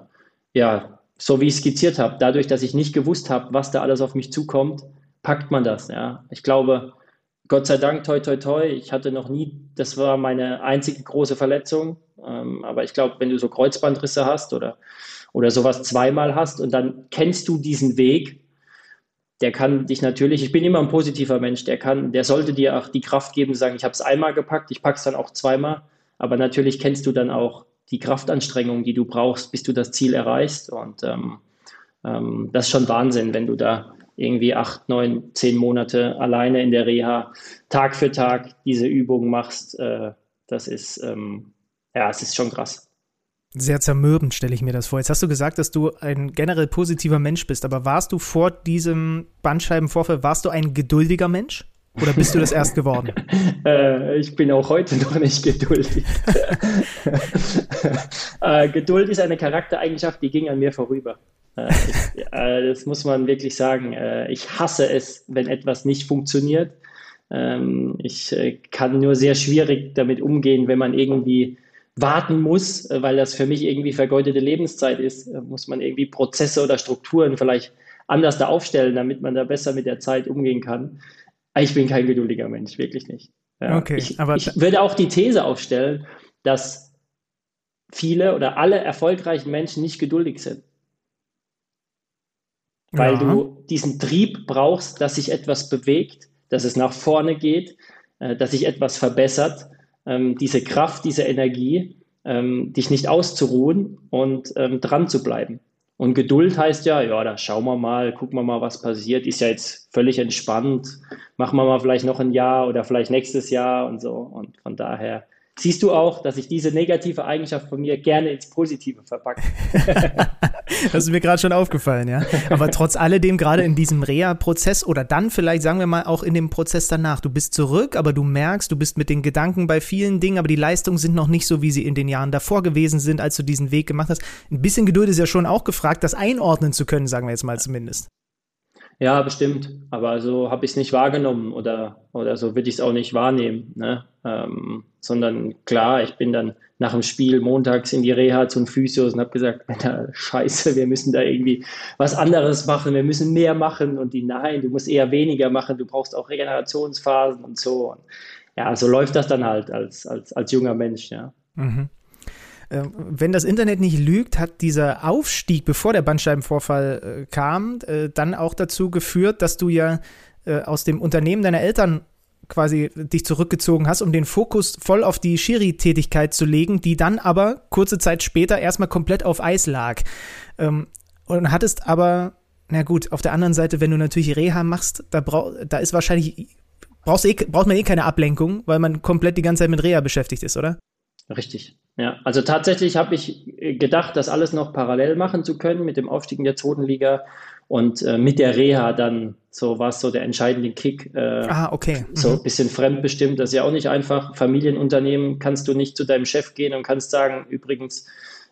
[SPEAKER 1] ja, so wie ich skizziert habe, dadurch, dass ich nicht gewusst habe, was da alles auf mich zukommt, packt man das. Ja. Ich glaube, Gott sei Dank, toi, toi, toi, ich hatte noch nie, das war meine einzige große Verletzung. Ähm, aber ich glaube, wenn du so Kreuzbandrisse hast oder, oder sowas zweimal hast und dann kennst du diesen Weg, der kann dich natürlich, ich bin immer ein positiver Mensch, der kann, der sollte dir auch die Kraft geben, zu sagen, ich habe es einmal gepackt, ich packe es dann auch zweimal. Aber natürlich kennst du dann auch die Kraftanstrengung, die du brauchst, bis du das Ziel erreichst. Und ähm, ähm, das ist schon Wahnsinn, wenn du da irgendwie acht, neun, zehn Monate alleine in der Reha Tag für Tag diese Übungen machst. Äh, das ist, ähm, ja, es ist schon krass.
[SPEAKER 3] Sehr zermürbend stelle ich mir das vor. Jetzt hast du gesagt, dass du ein generell positiver Mensch bist, aber warst du vor diesem Bandscheibenvorfall, warst du ein geduldiger Mensch? Oder bist du das erst geworden?
[SPEAKER 1] äh, ich bin auch heute noch nicht geduldig. äh, Geduld ist eine Charaktereigenschaft, die ging an mir vorüber. Äh, ich, äh, das muss man wirklich sagen. Äh, ich hasse es, wenn etwas nicht funktioniert. Ähm, ich äh, kann nur sehr schwierig damit umgehen, wenn man irgendwie warten muss, weil das für mich irgendwie vergeudete Lebenszeit ist. muss man irgendwie Prozesse oder Strukturen vielleicht anders da aufstellen, damit man da besser mit der Zeit umgehen kann. Ich bin kein geduldiger Mensch, wirklich nicht. Ja. Okay, ich, aber ich würde auch die These aufstellen, dass viele oder alle erfolgreichen Menschen nicht geduldig sind. Weil ja. du diesen Trieb brauchst, dass sich etwas bewegt, dass es nach vorne geht, äh, dass sich etwas verbessert, ähm, diese Kraft, diese Energie, ähm, dich nicht auszuruhen und ähm, dran zu bleiben. Und Geduld heißt ja, ja, da schauen wir mal, gucken wir mal, was passiert. Ist ja jetzt völlig entspannt. Machen wir mal vielleicht noch ein Jahr oder vielleicht nächstes Jahr und so. Und von daher siehst du auch, dass ich diese negative Eigenschaft von mir gerne ins Positive verpacke.
[SPEAKER 3] das ist mir gerade schon aufgefallen, ja. Aber trotz alledem, gerade in diesem Reha-Prozess oder dann vielleicht, sagen wir mal, auch in dem Prozess danach, du bist zurück, aber du merkst, du bist mit den Gedanken bei vielen Dingen, aber die Leistungen sind noch nicht so, wie sie in den Jahren davor gewesen sind, als du diesen Weg gemacht hast. Ein bisschen Geduld ist ja schon auch gefragt, das einordnen zu können, sagen wir jetzt mal zumindest.
[SPEAKER 1] Ja, bestimmt. Aber so habe ich es nicht wahrgenommen oder, oder so würde ich es auch nicht wahrnehmen. Ne? Ähm, sondern klar, ich bin dann nach dem Spiel montags in die Reha zum Physios und habe gesagt, scheiße, wir müssen da irgendwie was anderes machen, wir müssen mehr machen und die, nein, du musst eher weniger machen, du brauchst auch Regenerationsphasen und so. Und ja, so läuft das dann halt als, als, als junger Mensch, ja. Mhm.
[SPEAKER 3] Ähm, wenn das Internet nicht lügt, hat dieser Aufstieg, bevor der Bandscheibenvorfall äh, kam, äh, dann auch dazu geführt, dass du ja äh, aus dem Unternehmen deiner Eltern quasi dich zurückgezogen hast, um den Fokus voll auf die Schiri-Tätigkeit zu legen, die dann aber kurze Zeit später erstmal komplett auf Eis lag. Ähm, und hattest aber, na gut, auf der anderen Seite, wenn du natürlich Reha machst, da, brauch, da ist wahrscheinlich, brauchst eh, braucht man eh keine Ablenkung, weil man komplett die ganze Zeit mit Reha beschäftigt ist, oder?
[SPEAKER 1] Richtig. Ja, also tatsächlich habe ich gedacht, das alles noch parallel machen zu können mit dem Aufstieg in der zweiten Liga und äh, mit der Reha dann so war es so der entscheidende Kick.
[SPEAKER 3] Äh, ah, okay.
[SPEAKER 1] Mhm. So ein bisschen fremdbestimmt. Das ist ja auch nicht einfach. Familienunternehmen kannst du nicht zu deinem Chef gehen und kannst sagen, übrigens,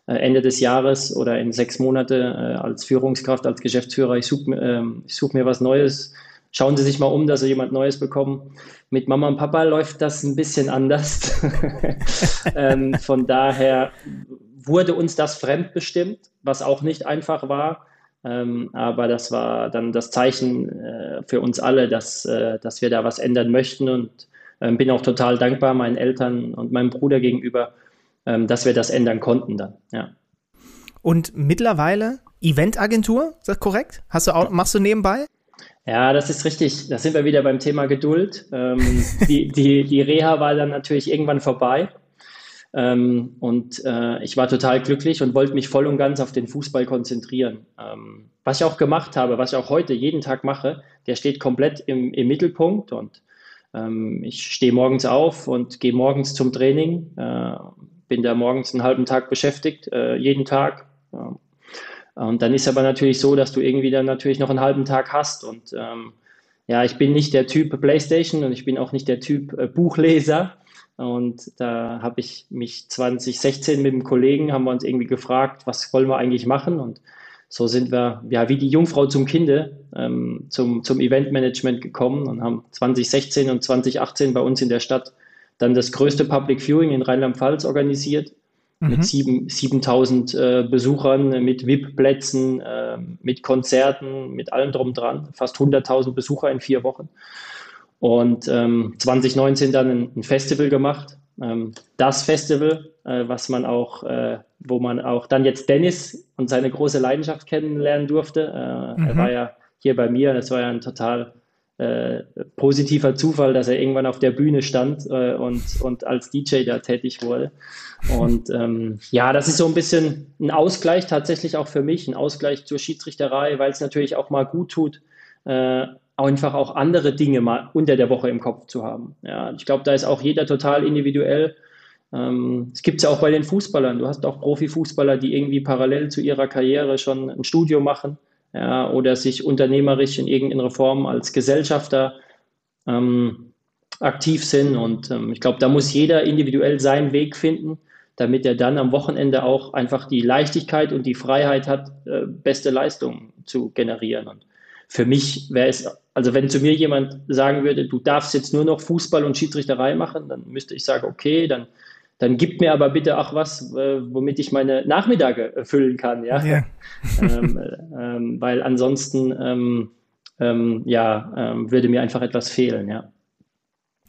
[SPEAKER 1] äh, Ende des Jahres oder in sechs Monate äh, als Führungskraft, als Geschäftsführer, ich suche ähm, such mir was Neues. Schauen Sie sich mal um, dass Sie jemand Neues bekommen. Mit Mama und Papa läuft das ein bisschen anders. ähm, von daher wurde uns das fremdbestimmt, was auch nicht einfach war. Ähm, aber das war dann das Zeichen äh, für uns alle, dass, äh, dass wir da was ändern möchten und ähm, bin auch total dankbar meinen Eltern und meinem Bruder gegenüber, ähm, dass wir das ändern konnten dann. Ja.
[SPEAKER 3] Und mittlerweile Eventagentur, ist das korrekt? Hast du auch, machst du nebenbei?
[SPEAKER 1] Ja, das ist richtig. Da sind wir wieder beim Thema Geduld. Ähm, die, die, die Reha war dann natürlich irgendwann vorbei. Ähm, und äh, ich war total glücklich und wollte mich voll und ganz auf den Fußball konzentrieren. Ähm, was ich auch gemacht habe, was ich auch heute jeden Tag mache, der steht komplett im, im Mittelpunkt. Und ähm, ich stehe morgens auf und gehe morgens zum Training. Äh, bin da morgens einen halben Tag beschäftigt, äh, jeden Tag. Und dann ist aber natürlich so, dass du irgendwie dann natürlich noch einen halben Tag hast. Und ähm, ja, ich bin nicht der Typ PlayStation und ich bin auch nicht der Typ äh, Buchleser. Und da habe ich mich 2016 mit einem Kollegen, haben wir uns irgendwie gefragt, was wollen wir eigentlich machen? Und so sind wir, ja, wie die Jungfrau zum Kinde ähm, zum, zum Eventmanagement gekommen und haben 2016 und 2018 bei uns in der Stadt dann das größte Public Viewing in Rheinland-Pfalz organisiert mhm. mit sieben, 7000 äh, Besuchern, mit VIP-Plätzen, äh, mit Konzerten, mit allem drum dran. Fast 100.000 Besucher in vier Wochen. Und ähm, 2019 dann ein, ein Festival gemacht. Ähm, das Festival, äh, was man auch, äh, wo man auch dann jetzt Dennis und seine große Leidenschaft kennenlernen durfte. Äh, mhm. Er war ja hier bei mir, das war ja ein total äh, positiver Zufall, dass er irgendwann auf der Bühne stand äh, und, und als DJ da tätig wurde. Und ähm, ja, das ist so ein bisschen ein Ausgleich tatsächlich auch für mich, ein Ausgleich zur Schiedsrichterei, weil es natürlich auch mal gut tut, äh, einfach auch andere Dinge mal unter der Woche im Kopf zu haben. Ja, ich glaube, da ist auch jeder total individuell. Ähm, es gibt es ja auch bei den Fußballern. Du hast auch Profifußballer, die irgendwie parallel zu ihrer Karriere schon ein Studio machen ja, oder sich unternehmerisch in irgendeiner Form als Gesellschafter ähm, aktiv sind. Und ähm, ich glaube, da muss jeder individuell seinen Weg finden, damit er dann am Wochenende auch einfach die Leichtigkeit und die Freiheit hat, äh, beste Leistungen zu generieren. Und für mich wäre es, also wenn zu mir jemand sagen würde, du darfst jetzt nur noch Fußball und Schiedsrichterei machen, dann müsste ich sagen, okay, dann dann gib mir aber bitte auch was, äh, womit ich meine Nachmittage füllen kann, ja. ja. ähm, ähm, weil ansonsten ähm, ähm ja, ähm, würde mir einfach etwas fehlen, ja.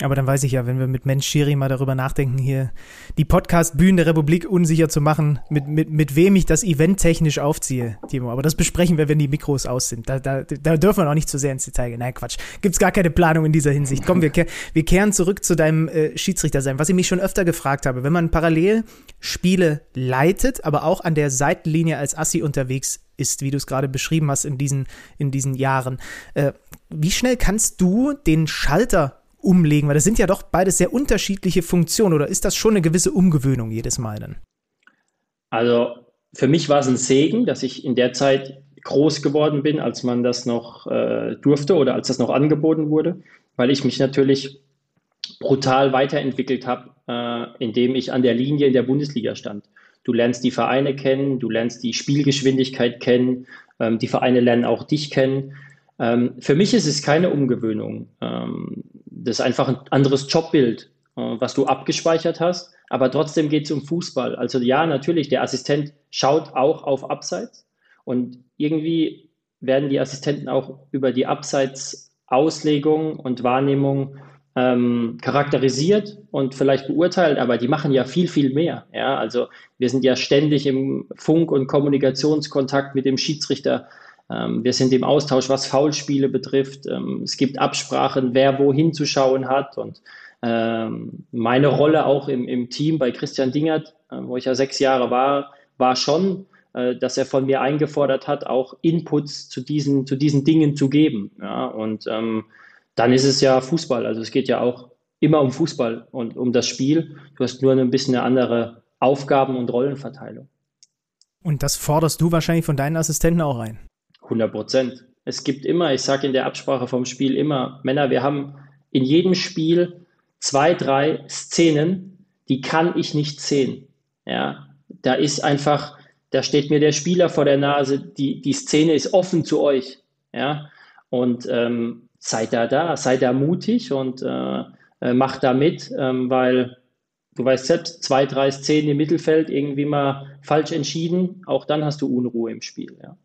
[SPEAKER 3] Aber dann weiß ich ja, wenn wir mit Mensch Schiri mal darüber nachdenken, hier die Podcast-Bühnen der Republik unsicher zu machen, mit, mit, mit wem ich das Event technisch aufziehe, Timo. Aber das besprechen wir, wenn die Mikros aus sind. Da, da, da dürfen wir auch nicht zu sehr ins Detail gehen. Nein, Quatsch. Gibt's gar keine Planung in dieser Hinsicht. Komm, wir, wir kehren zurück zu deinem äh, Schiedsrichter sein. Was ich mich schon öfter gefragt habe, wenn man parallel Spiele leitet, aber auch an der Seitenlinie als Assi unterwegs ist, wie du es gerade beschrieben hast in diesen, in diesen Jahren. Äh, wie schnell kannst du den Schalter umlegen? Weil das sind ja doch beides sehr unterschiedliche Funktionen. Oder ist das schon eine gewisse Umgewöhnung jedes Mal dann?
[SPEAKER 1] Also für mich war es ein Segen, dass ich in der Zeit groß geworden bin, als man das noch äh, durfte oder als das noch angeboten wurde, weil ich mich natürlich brutal weiterentwickelt habe, äh, indem ich an der Linie in der Bundesliga stand. Du lernst die Vereine kennen, du lernst die Spielgeschwindigkeit kennen, ähm, die Vereine lernen auch dich kennen. Ähm, für mich ist es keine Umgewöhnung. Ähm, das ist einfach ein anderes Jobbild, äh, was du abgespeichert hast. Aber trotzdem geht es um Fußball. Also ja, natürlich, der Assistent schaut auch auf Abseits. Und irgendwie werden die Assistenten auch über die Abseits-Auslegung und Wahrnehmung ähm, charakterisiert und vielleicht beurteilt, aber die machen ja viel, viel mehr. Ja? Also wir sind ja ständig im Funk- und Kommunikationskontakt mit dem Schiedsrichter wir sind im Austausch, was Foulspiele betrifft. Ähm, es gibt Absprachen, wer wohin zu schauen hat. Und ähm, meine Rolle auch im, im Team bei Christian Dingert, äh, wo ich ja sechs Jahre war, war schon, äh, dass er von mir eingefordert hat, auch Inputs zu diesen, zu diesen Dingen zu geben. Ja, und ähm, dann ist es ja Fußball. Also es geht ja auch immer um Fußball und um das Spiel. Du hast nur ein bisschen eine andere Aufgaben- und Rollenverteilung.
[SPEAKER 3] Und das forderst du wahrscheinlich von deinen Assistenten auch ein.
[SPEAKER 1] 100 Prozent. Es gibt immer, ich sage in der Absprache vom Spiel immer, Männer, wir haben in jedem Spiel zwei, drei Szenen, die kann ich nicht sehen. Ja, da ist einfach, da steht mir der Spieler vor der Nase, die, die Szene ist offen zu euch. Ja, und ähm, seid da da, seid da mutig und äh, äh, macht da mit, ähm, weil du weißt selbst, zwei, drei Szenen im Mittelfeld irgendwie mal falsch entschieden, auch dann hast du Unruhe im Spiel. Ja.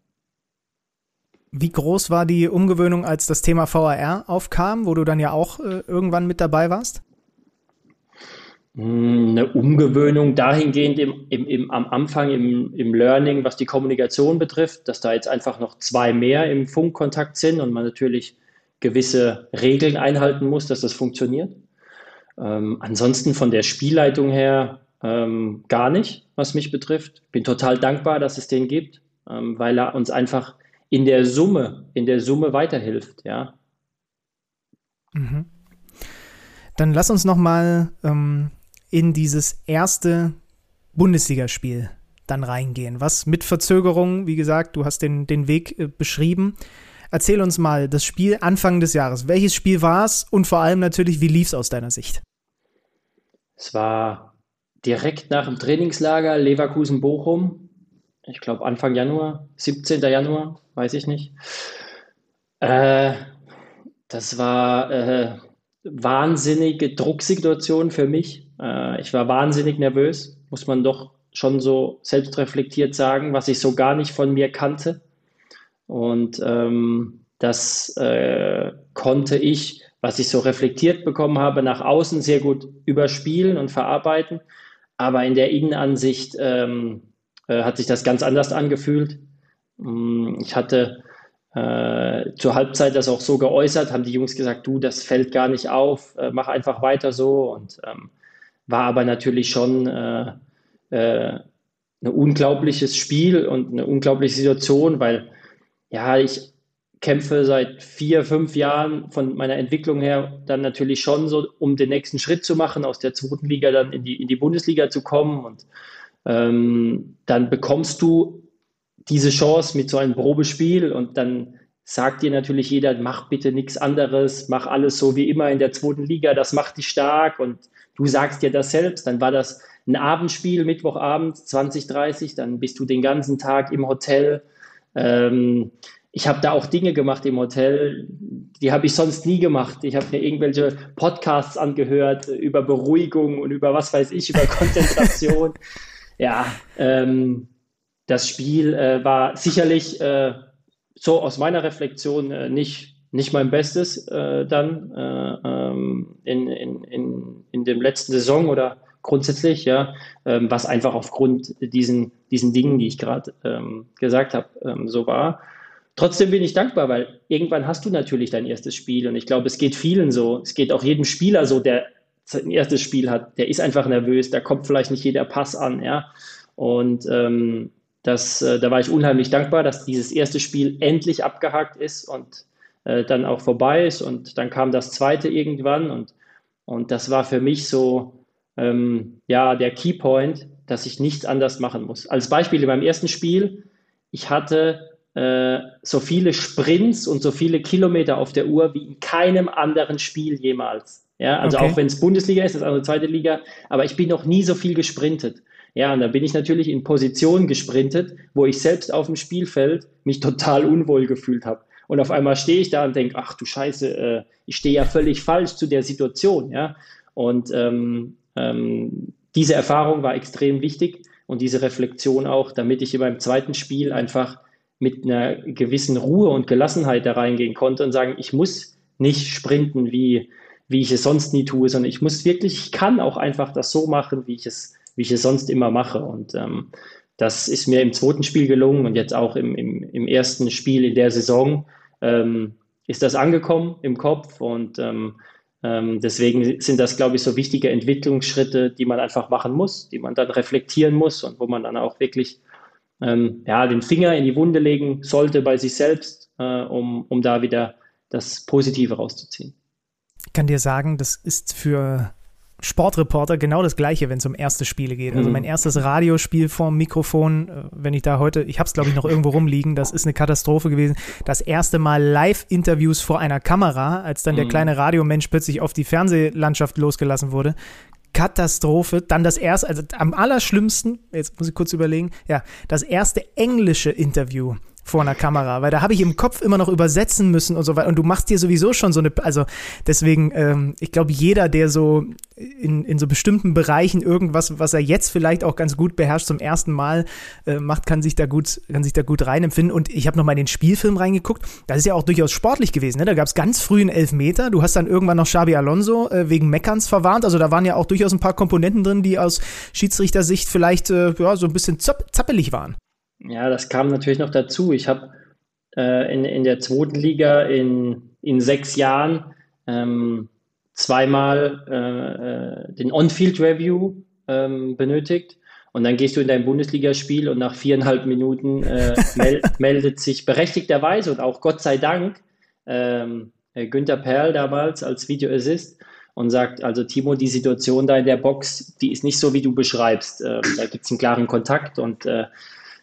[SPEAKER 3] Wie groß war die Umgewöhnung, als das Thema VAR aufkam, wo du dann ja auch äh, irgendwann mit dabei warst?
[SPEAKER 1] Hm, eine Umgewöhnung dahingehend im, im, im, am Anfang im, im Learning, was die Kommunikation betrifft, dass da jetzt einfach noch zwei mehr im Funkkontakt sind und man natürlich gewisse Regeln einhalten muss, dass das funktioniert. Ähm, ansonsten von der Spielleitung her ähm, gar nicht, was mich betrifft. Bin total dankbar, dass es den gibt, ähm, weil er uns einfach in der Summe, in der Summe weiterhilft, ja.
[SPEAKER 3] Mhm. Dann lass uns noch mal ähm, in dieses erste Bundesligaspiel dann reingehen. Was mit Verzögerung, wie gesagt, du hast den, den Weg äh, beschrieben. Erzähl uns mal das Spiel Anfang des Jahres. Welches Spiel war es und vor allem natürlich, wie lief es aus deiner Sicht?
[SPEAKER 1] Es war direkt nach dem Trainingslager Leverkusen-Bochum. Ich glaube Anfang Januar, 17. Januar, weiß ich nicht. Äh, das war äh, wahnsinnige Drucksituation für mich. Äh, ich war wahnsinnig nervös, muss man doch schon so selbstreflektiert sagen, was ich so gar nicht von mir kannte. Und ähm, das äh, konnte ich, was ich so reflektiert bekommen habe, nach außen sehr gut überspielen und verarbeiten. Aber in der Innenansicht ähm, äh, hat sich das ganz anders angefühlt. Mm, ich hatte äh, zur Halbzeit das auch so geäußert, haben die Jungs gesagt, du, das fällt gar nicht auf, äh, mach einfach weiter so. Und ähm, war aber natürlich schon äh, äh, ein unglaubliches Spiel und eine unglaubliche Situation, weil ja, ich kämpfe seit vier, fünf Jahren von meiner Entwicklung her dann natürlich schon so, um den nächsten Schritt zu machen, aus der zweiten Liga dann in die, in die Bundesliga zu kommen. Und ähm, dann bekommst du diese Chance mit so einem Probespiel und dann sagt dir natürlich jeder, mach bitte nichts anderes, mach alles so wie immer in der zweiten Liga, das macht dich stark und du sagst dir das selbst. Dann war das ein Abendspiel, Mittwochabend, 2030, dann bist du den ganzen Tag im Hotel. Ähm, ich habe da auch Dinge gemacht im Hotel, die habe ich sonst nie gemacht. Ich habe mir irgendwelche Podcasts angehört über Beruhigung und über was weiß ich, über Konzentration. Ja, ähm, das Spiel äh, war sicherlich äh, so aus meiner Reflexion äh, nicht, nicht mein Bestes äh, dann äh, ähm, in, in, in, in dem letzten Saison oder grundsätzlich, ja, ähm, was einfach aufgrund diesen, diesen Dingen, die ich gerade ähm, gesagt habe, ähm, so war. Trotzdem bin ich dankbar, weil irgendwann hast du natürlich dein erstes Spiel und ich glaube, es geht vielen so. Es geht auch jedem Spieler so, der sein erstes Spiel hat. Der ist einfach nervös, da kommt vielleicht nicht jeder Pass an, ja. Und ähm, das, äh, da war ich unheimlich dankbar, dass dieses erste Spiel endlich abgehakt ist und äh, dann auch vorbei ist. Und dann kam das zweite irgendwann und, und das war für mich so, ähm, ja, der Keypoint, dass ich nichts anders machen muss. Als Beispiel in meinem ersten Spiel, ich hatte äh, so viele Sprints und so viele Kilometer auf der Uhr wie in keinem anderen Spiel jemals. Ja, also okay. auch wenn es Bundesliga ist, das ist also zweite Liga, aber ich bin noch nie so viel gesprintet. Ja, und da bin ich natürlich in Position gesprintet, wo ich selbst auf dem Spielfeld mich total unwohl gefühlt habe. Und auf einmal stehe ich da und denke, ach du Scheiße, äh, ich stehe ja völlig falsch zu der Situation, ja. Und ähm, ähm, diese Erfahrung war extrem wichtig und diese Reflexion auch, damit ich in meinem zweiten Spiel einfach mit einer gewissen Ruhe und Gelassenheit da reingehen konnte und sagen, ich muss nicht sprinten, wie, wie ich es sonst nie tue, sondern ich muss wirklich, ich kann auch einfach das so machen, wie ich es, wie ich es sonst immer mache. Und ähm, das ist mir im zweiten Spiel gelungen und jetzt auch im, im, im ersten Spiel in der Saison ähm, ist das angekommen im Kopf und ähm, ähm, deswegen sind das, glaube ich, so wichtige Entwicklungsschritte, die man einfach machen muss, die man dann reflektieren muss und wo man dann auch wirklich ähm, ja, den Finger in die Wunde legen sollte bei sich selbst, äh, um, um da wieder das Positive rauszuziehen.
[SPEAKER 3] Ich kann dir sagen, das ist für Sportreporter genau das gleiche, wenn es um erste Spiele geht. Also mhm. mein erstes Radiospiel vorm Mikrofon, äh, wenn ich da heute, ich habe es glaube ich noch irgendwo rumliegen, das ist eine Katastrophe gewesen. Das erste Mal Live-Interviews vor einer Kamera, als dann der mhm. kleine Radiomensch plötzlich auf die Fernsehlandschaft losgelassen wurde. Katastrophe. Dann das erste, also am allerschlimmsten, jetzt muss ich kurz überlegen, ja, das erste englische Interview vor einer Kamera, weil da habe ich im Kopf immer noch übersetzen müssen und so weiter. Und du machst dir sowieso schon so eine, also deswegen, ähm, ich glaube, jeder, der so in, in so bestimmten Bereichen irgendwas, was er jetzt vielleicht auch ganz gut beherrscht, zum ersten Mal äh, macht, kann sich da gut, kann sich da gut reinempfinden. Und ich habe nochmal in den Spielfilm reingeguckt. Das ist ja auch durchaus sportlich gewesen. Ne? Da gab es ganz früh einen Elfmeter. Du hast dann irgendwann noch Xabi Alonso äh, wegen Meckerns verwarnt. Also da waren ja auch durchaus ein paar Komponenten drin, die aus Schiedsrichtersicht vielleicht äh, ja, so ein bisschen zappelig waren.
[SPEAKER 1] Ja, das kam natürlich noch dazu. Ich habe äh, in, in der zweiten Liga in, in sechs Jahren ähm, zweimal äh, äh, den On-Field-Review ähm, benötigt. Und dann gehst du in dein Bundesligaspiel und nach viereinhalb Minuten äh, mel meldet sich berechtigterweise und auch Gott sei Dank ähm, äh, Günther Perl damals als Video Assist und sagt, also Timo, die Situation da in der Box, die ist nicht so, wie du beschreibst. Ähm, da gibt es einen klaren Kontakt und äh,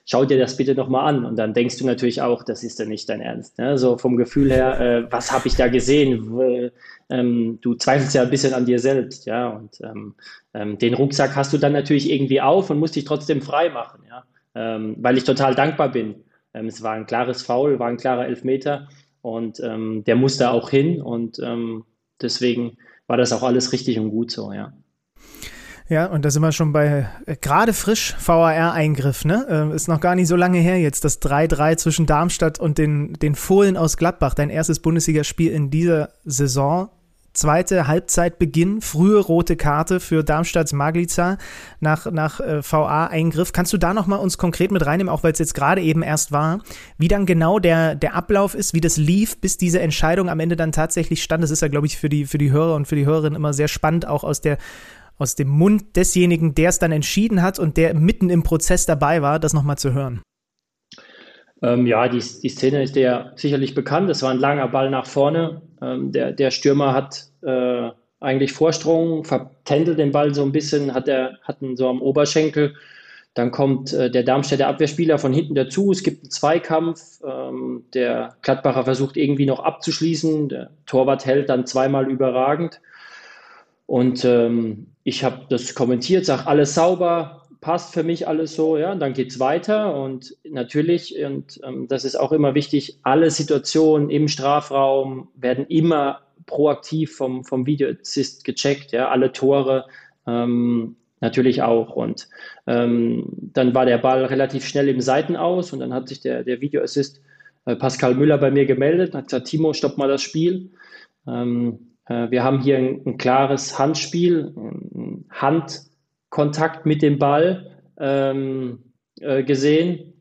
[SPEAKER 1] schau dir das bitte nochmal an. Und dann denkst du natürlich auch, das ist ja nicht dein Ernst. Ne? So vom Gefühl her, äh, was habe ich da gesehen? Ähm, du zweifelst ja ein bisschen an dir selbst, ja. Und ähm, ähm, den Rucksack hast du dann natürlich irgendwie auf und musst dich trotzdem frei machen, ja. Ähm, weil ich total dankbar bin. Ähm, es war ein klares Foul, war ein klarer Elfmeter und ähm, der musste auch hin und deswegen war das auch alles richtig und gut so, ja.
[SPEAKER 3] Ja, und da sind wir schon bei äh, gerade frisch VAR-Eingriff, ne? Äh, ist noch gar nicht so lange her jetzt, das 3-3 zwischen Darmstadt und den, den Fohlen aus Gladbach, dein erstes Bundesligaspiel in dieser Saison. Zweite Halbzeitbeginn, frühe rote Karte für Darmstadts Maglica nach, nach äh, VA-Eingriff. Kannst du da nochmal uns konkret mit reinnehmen, auch weil es jetzt gerade eben erst war, wie dann genau der, der Ablauf ist, wie das lief, bis diese Entscheidung am Ende dann tatsächlich stand? Das ist ja, glaube ich, für die, für die Hörer und für die Hörerinnen immer sehr spannend, auch aus der aus dem Mund desjenigen, der es dann entschieden hat und der mitten im Prozess dabei war, das nochmal zu hören?
[SPEAKER 1] Ähm, ja, die, die Szene ist dir sicherlich bekannt. Es war ein langer Ball nach vorne. Ähm, der, der Stürmer hat äh, eigentlich Vorstrungen, vertändelt den Ball so ein bisschen, hat er hat ihn so am Oberschenkel. Dann kommt äh, der Darmstädter Abwehrspieler von hinten dazu. Es gibt einen Zweikampf. Ähm, der Gladbacher versucht irgendwie noch abzuschließen. Der Torwart hält dann zweimal überragend. Und ähm, ich habe das kommentiert, sage alles sauber, passt für mich alles so, ja, und dann geht es weiter und natürlich, und ähm, das ist auch immer wichtig, alle Situationen im Strafraum werden immer proaktiv vom, vom Videoassist gecheckt, ja, alle Tore ähm, natürlich auch. Und ähm, dann war der Ball relativ schnell im Seitenaus und dann hat sich der, der Videoassist äh, Pascal Müller bei mir gemeldet und hat gesagt, Timo, stopp mal das Spiel. Ähm, äh, wir haben hier ein, ein klares Handspiel, Handkontakt mit dem Ball ähm, äh, gesehen.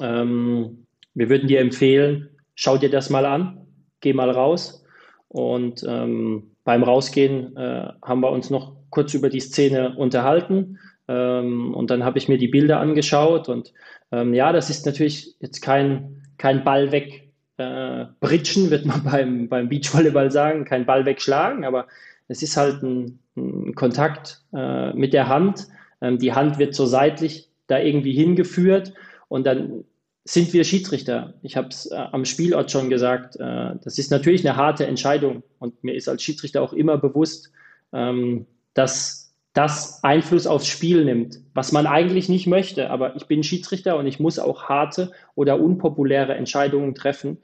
[SPEAKER 1] Ähm, wir würden dir empfehlen, schau dir das mal an, geh mal raus. Und ähm, beim Rausgehen äh, haben wir uns noch kurz über die Szene unterhalten. Ähm, und dann habe ich mir die Bilder angeschaut. Und ähm, ja, das ist natürlich jetzt kein, kein Ball weg äh, britschen, wird man beim, beim Beachvolleyball sagen, kein Ball wegschlagen, aber es ist halt ein, ein Kontakt äh, mit der Hand. Ähm, die Hand wird so seitlich da irgendwie hingeführt und dann sind wir Schiedsrichter. Ich habe es äh, am Spielort schon gesagt, äh, das ist natürlich eine harte Entscheidung und mir ist als Schiedsrichter auch immer bewusst, ähm, dass das Einfluss aufs Spiel nimmt, was man eigentlich nicht möchte. Aber ich bin Schiedsrichter und ich muss auch harte oder unpopuläre Entscheidungen treffen.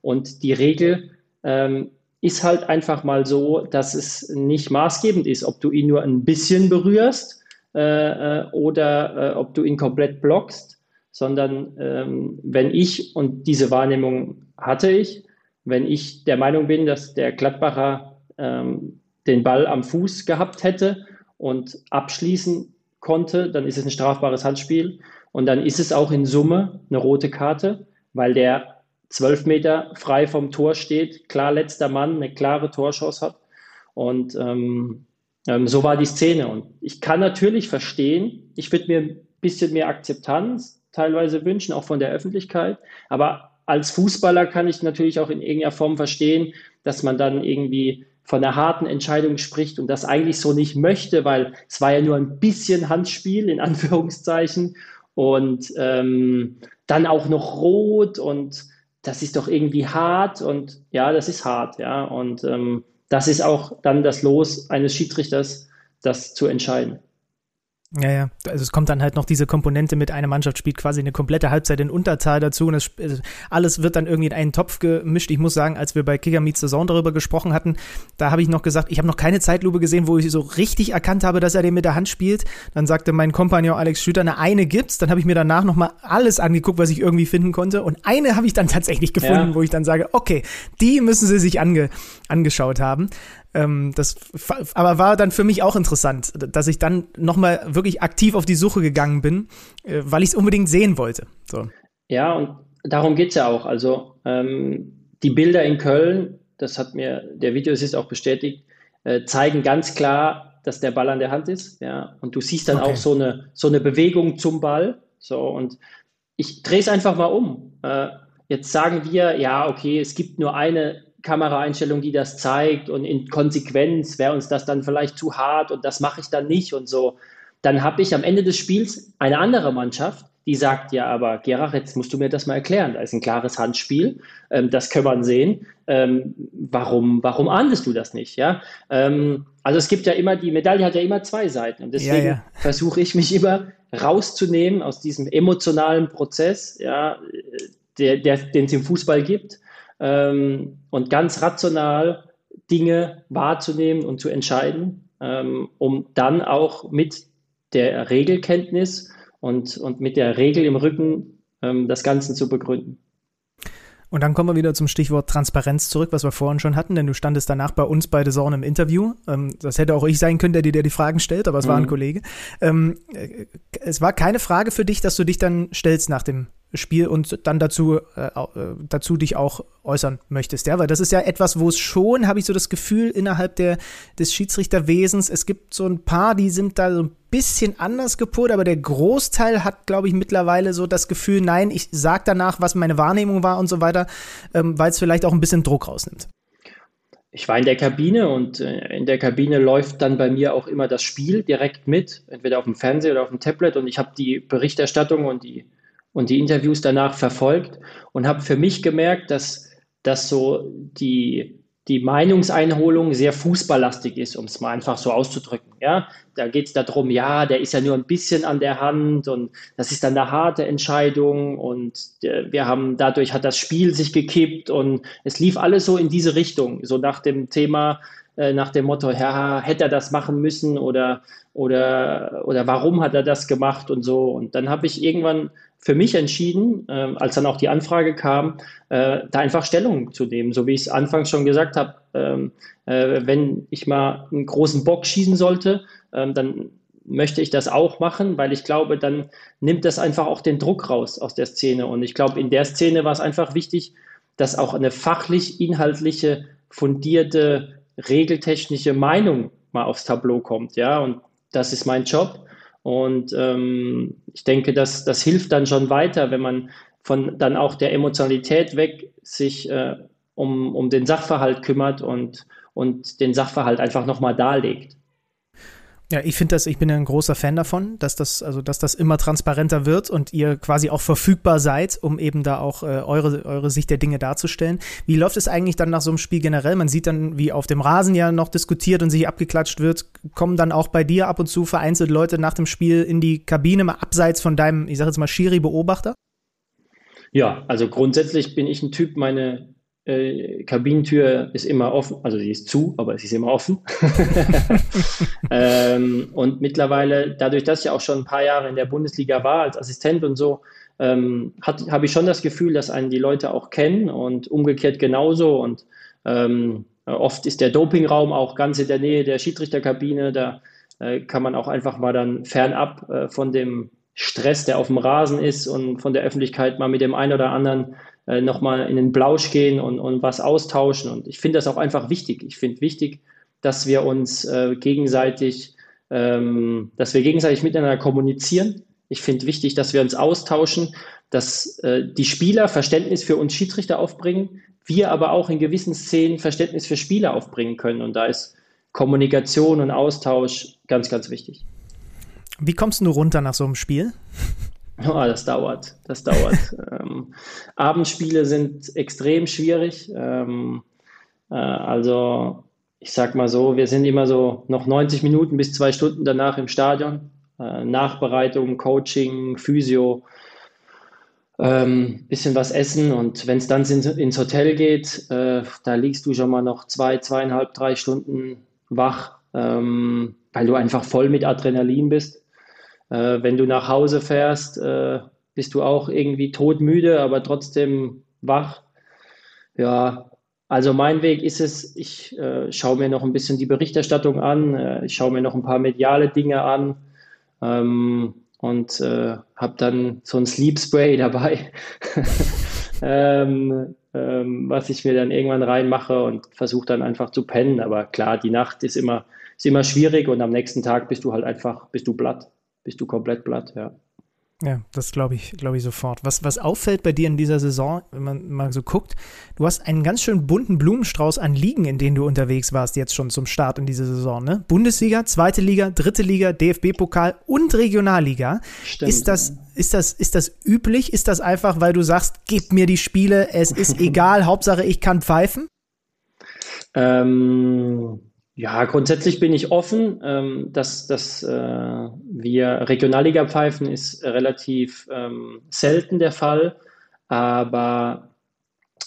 [SPEAKER 1] Und die Regel ähm, ist halt einfach mal so, dass es nicht maßgebend ist, ob du ihn nur ein bisschen berührst äh, äh oder äh, ob du ihn komplett blockst, sondern ähm, wenn ich, und diese Wahrnehmung hatte ich, wenn ich der Meinung bin, dass der Gladbacher ähm, den Ball am Fuß gehabt hätte und abschließen konnte, dann ist es ein strafbares Handspiel. Und dann ist es auch in Summe eine rote Karte, weil der zwölf Meter frei vom Tor steht, klar letzter Mann, eine klare Torchance hat. Und ähm, ähm, so war die Szene. Und ich kann natürlich verstehen, ich würde mir ein bisschen mehr Akzeptanz teilweise wünschen, auch von der Öffentlichkeit. Aber als Fußballer kann ich natürlich auch in irgendeiner Form verstehen, dass man dann irgendwie von einer harten Entscheidung spricht und das eigentlich so nicht möchte, weil es war ja nur ein bisschen Handspiel in Anführungszeichen und ähm, dann auch noch rot und das ist doch irgendwie hart und ja, das ist hart, ja und ähm, das ist auch dann das Los eines Schiedsrichters, das zu entscheiden.
[SPEAKER 3] Ja, ja. Also es kommt dann halt noch diese Komponente mit, einer Mannschaft spielt quasi eine komplette Halbzeit in Unterzahl dazu und es, also alles wird dann irgendwie in einen Topf gemischt. Ich muss sagen, als wir bei Kicker Meets Saison darüber gesprochen hatten, da habe ich noch gesagt, ich habe noch keine Zeitlupe gesehen, wo ich so richtig erkannt habe, dass er den mit der Hand spielt. Dann sagte mein Kompagnon Alex Schüter, eine eine gibt's. Dann habe ich mir danach nochmal alles angeguckt, was ich irgendwie finden konnte und eine habe ich dann tatsächlich gefunden, ja. wo ich dann sage, okay, die müssen sie sich ange, angeschaut haben. Ähm, das, aber war dann für mich auch interessant, dass ich dann nochmal wirklich aktiv auf die Suche gegangen bin, äh, weil ich es unbedingt sehen wollte. So.
[SPEAKER 1] Ja, und darum geht es ja auch. Also ähm, die Bilder in Köln, das hat mir der Videoassist auch bestätigt, äh, zeigen ganz klar, dass der Ball an der Hand ist. Ja, und du siehst dann okay. auch so eine, so eine Bewegung zum Ball. So, und ich drehe es einfach mal um. Äh, jetzt sagen wir, ja, okay, es gibt nur eine Kameraeinstellung, die das zeigt und in Konsequenz wäre uns das dann vielleicht zu hart und das mache ich dann nicht und so. Dann habe ich am Ende des Spiels eine andere Mannschaft, die sagt, ja, aber Gerard, jetzt musst du mir das mal erklären. Da ist ein klares Handspiel, ähm, das kann man sehen. Ähm, warum, warum ahndest du das nicht? Ja? Ähm, also es gibt ja immer, die Medaille hat ja immer zwei Seiten und deswegen ja, ja. versuche ich mich immer rauszunehmen aus diesem emotionalen Prozess, ja, der, der, den es im Fußball gibt ähm, und ganz rational Dinge wahrzunehmen und zu entscheiden, ähm, um dann auch mit der Regelkenntnis und, und mit der Regel im Rücken ähm, das Ganze zu begründen.
[SPEAKER 3] Und dann kommen wir wieder zum Stichwort Transparenz zurück, was wir vorhin schon hatten, denn du standest danach bei uns bei The Zone im Interview. Ähm, das hätte auch ich sein können, der dir die Fragen stellt, aber es mhm. war ein mhm. Kollege. Ähm, äh, es war keine Frage für dich, dass du dich dann stellst nach dem Spiel und dann dazu, äh, äh, dazu dich auch äußern möchtest, ja, weil das ist ja etwas, wo es schon, habe ich so das Gefühl, innerhalb der, des Schiedsrichterwesens, es gibt so ein paar, die sind da so ein bisschen anders gepolt, aber der Großteil hat, glaube ich, mittlerweile so das Gefühl, nein, ich sage danach, was meine Wahrnehmung war und so weiter, ähm, weil es vielleicht auch ein bisschen Druck rausnimmt.
[SPEAKER 1] Ich war in der Kabine und äh, in der Kabine läuft dann bei mir auch immer das Spiel direkt mit, entweder auf dem Fernseher oder auf dem Tablet und ich habe die Berichterstattung und die und die Interviews danach verfolgt und habe für mich gemerkt, dass, dass so die, die Meinungseinholung sehr fußballlastig ist, um es mal einfach so auszudrücken. Ja? Da geht es darum, ja, der ist ja nur ein bisschen an der Hand und das ist dann eine harte Entscheidung und äh, wir haben, dadurch hat das Spiel sich gekippt und es lief alles so in diese Richtung, so nach dem Thema, äh, nach dem Motto, ja, hätte er das machen müssen oder, oder, oder warum hat er das gemacht und so. Und dann habe ich irgendwann für mich entschieden, äh, als dann auch die Anfrage kam, äh, da einfach Stellung zu nehmen. So wie ich es anfangs schon gesagt habe, ähm, äh, wenn ich mal einen großen Bock schießen sollte, ähm, dann möchte ich das auch machen, weil ich glaube, dann nimmt das einfach auch den Druck raus aus der Szene. Und ich glaube, in der Szene war es einfach wichtig, dass auch eine fachlich, inhaltliche, fundierte, regeltechnische Meinung mal aufs Tableau kommt. Ja, und das ist mein Job. Und ähm, ich denke, dass das hilft dann schon weiter, wenn man von dann auch der Emotionalität weg sich äh, um, um den Sachverhalt kümmert und, und den Sachverhalt einfach nochmal darlegt.
[SPEAKER 3] Ja, ich finde das, ich bin ja ein großer Fan davon, dass das, also dass das immer transparenter wird und ihr quasi auch verfügbar seid, um eben da auch äh, eure, eure Sicht der Dinge darzustellen. Wie läuft es eigentlich dann nach so einem Spiel generell? Man sieht dann, wie auf dem Rasen ja noch diskutiert und sich abgeklatscht wird. Kommen dann auch bei dir ab und zu vereinzelt Leute nach dem Spiel in die Kabine, mal abseits von deinem, ich sag jetzt mal, Schiri-Beobachter?
[SPEAKER 1] Ja, also grundsätzlich bin ich ein Typ, meine äh, Kabinentür ist immer offen, also sie ist zu, aber sie ist immer offen. ähm, und mittlerweile, dadurch, dass ich auch schon ein paar Jahre in der Bundesliga war als Assistent und so, ähm, habe ich schon das Gefühl, dass einen die Leute auch kennen und umgekehrt genauso. Und ähm, oft ist der Dopingraum auch ganz in der Nähe der Schiedsrichterkabine. Da äh, kann man auch einfach mal dann fernab äh, von dem Stress, der auf dem Rasen ist und von der Öffentlichkeit mal mit dem einen oder anderen äh, nochmal in den Blausch gehen und, und was austauschen. Und ich finde das auch einfach wichtig. Ich finde wichtig, dass wir uns äh, gegenseitig, ähm, dass wir gegenseitig miteinander kommunizieren. Ich finde wichtig, dass wir uns austauschen, dass äh, die Spieler Verständnis für uns Schiedsrichter aufbringen, wir aber auch in gewissen Szenen Verständnis für Spieler aufbringen können. Und da ist Kommunikation und Austausch ganz, ganz wichtig.
[SPEAKER 3] Wie kommst du runter nach so einem Spiel?
[SPEAKER 1] Oh, das dauert, das dauert. ähm, Abendspiele sind extrem schwierig. Ähm, äh, also ich sag mal so, wir sind immer so noch 90 Minuten bis zwei Stunden danach im Stadion. Äh, Nachbereitung, Coaching, Physio, ähm, bisschen was essen und wenn es dann ins, ins, Hotel geht, äh, da liegst du schon mal noch zwei, zweieinhalb, drei Stunden wach, ähm, weil du einfach voll mit Adrenalin bist. Äh, wenn du nach Hause fährst, äh, bist du auch irgendwie todmüde, aber trotzdem wach. Ja, also mein Weg ist es, ich äh, schaue mir noch ein bisschen die Berichterstattung an, äh, ich schaue mir noch ein paar mediale Dinge an ähm, und äh, habe dann so ein Sleep Spray dabei, ähm, ähm, was ich mir dann irgendwann reinmache und versuche dann einfach zu pennen. Aber klar, die Nacht ist immer, ist immer schwierig und am nächsten Tag bist du halt einfach, bist du platt bist du komplett platt, ja.
[SPEAKER 3] Ja, das glaube ich, glaube ich sofort. Was, was auffällt bei dir in dieser Saison, wenn man mal so guckt, du hast einen ganz schön bunten Blumenstrauß an Ligen, in denen du unterwegs warst, jetzt schon zum Start in dieser Saison, ne? Bundesliga, zweite Liga, dritte Liga, DFB-Pokal und Regionalliga. Stimmt, ist das, ist das, ist das üblich? Ist das einfach, weil du sagst, gib mir die Spiele, es ist egal, Hauptsache ich kann pfeifen?
[SPEAKER 1] Ähm, ja, grundsätzlich bin ich offen. Ähm, dass, dass äh, wir Regionalliga pfeifen, ist relativ ähm, selten der Fall. Aber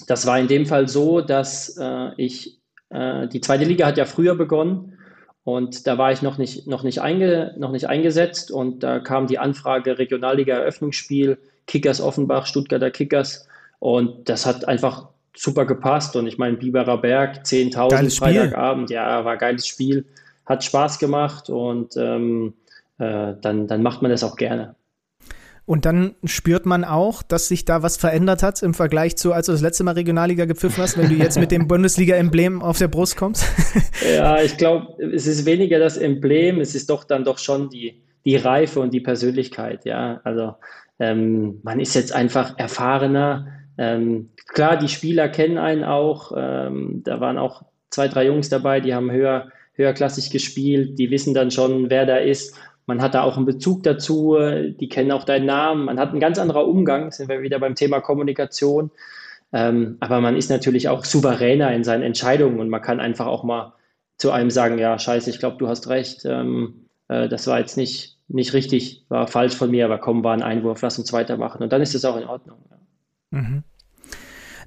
[SPEAKER 1] das war in dem Fall so, dass äh, ich, äh, die zweite Liga hat ja früher begonnen und da war ich noch nicht, noch nicht, einge, noch nicht eingesetzt und da kam die Anfrage Regionalliga Eröffnungsspiel, Kickers Offenbach, Stuttgarter Kickers und das hat einfach super gepasst. Und ich meine, Biberer Berg, 10.000 Freitagabend, ja, war geiles Spiel, hat Spaß gemacht und ähm, äh, dann, dann macht man das auch gerne.
[SPEAKER 3] Und dann spürt man auch, dass sich da was verändert hat im Vergleich zu, als du das letzte Mal Regionalliga gepfiffen hast, wenn du jetzt mit dem Bundesliga-Emblem auf der Brust kommst?
[SPEAKER 1] ja, ich glaube, es ist weniger das Emblem, es ist doch dann doch schon die, die Reife und die Persönlichkeit. Ja, also ähm, man ist jetzt einfach erfahrener, ähm, klar, die Spieler kennen einen auch. Ähm, da waren auch zwei, drei Jungs dabei, die haben höher, höherklassig gespielt. Die wissen dann schon, wer da ist. Man hat da auch einen Bezug dazu. Die kennen auch deinen Namen. Man hat einen ganz anderen Umgang. Sind wir wieder beim Thema Kommunikation. Ähm, aber man ist natürlich auch souveräner in seinen Entscheidungen und man kann einfach auch mal zu einem sagen, ja, scheiße, ich glaube, du hast recht. Ähm, äh, das war jetzt nicht, nicht richtig, war falsch von mir, aber komm, war ein Einwurf, lass uns weitermachen. Und dann ist es auch in Ordnung. Ja. Mhm.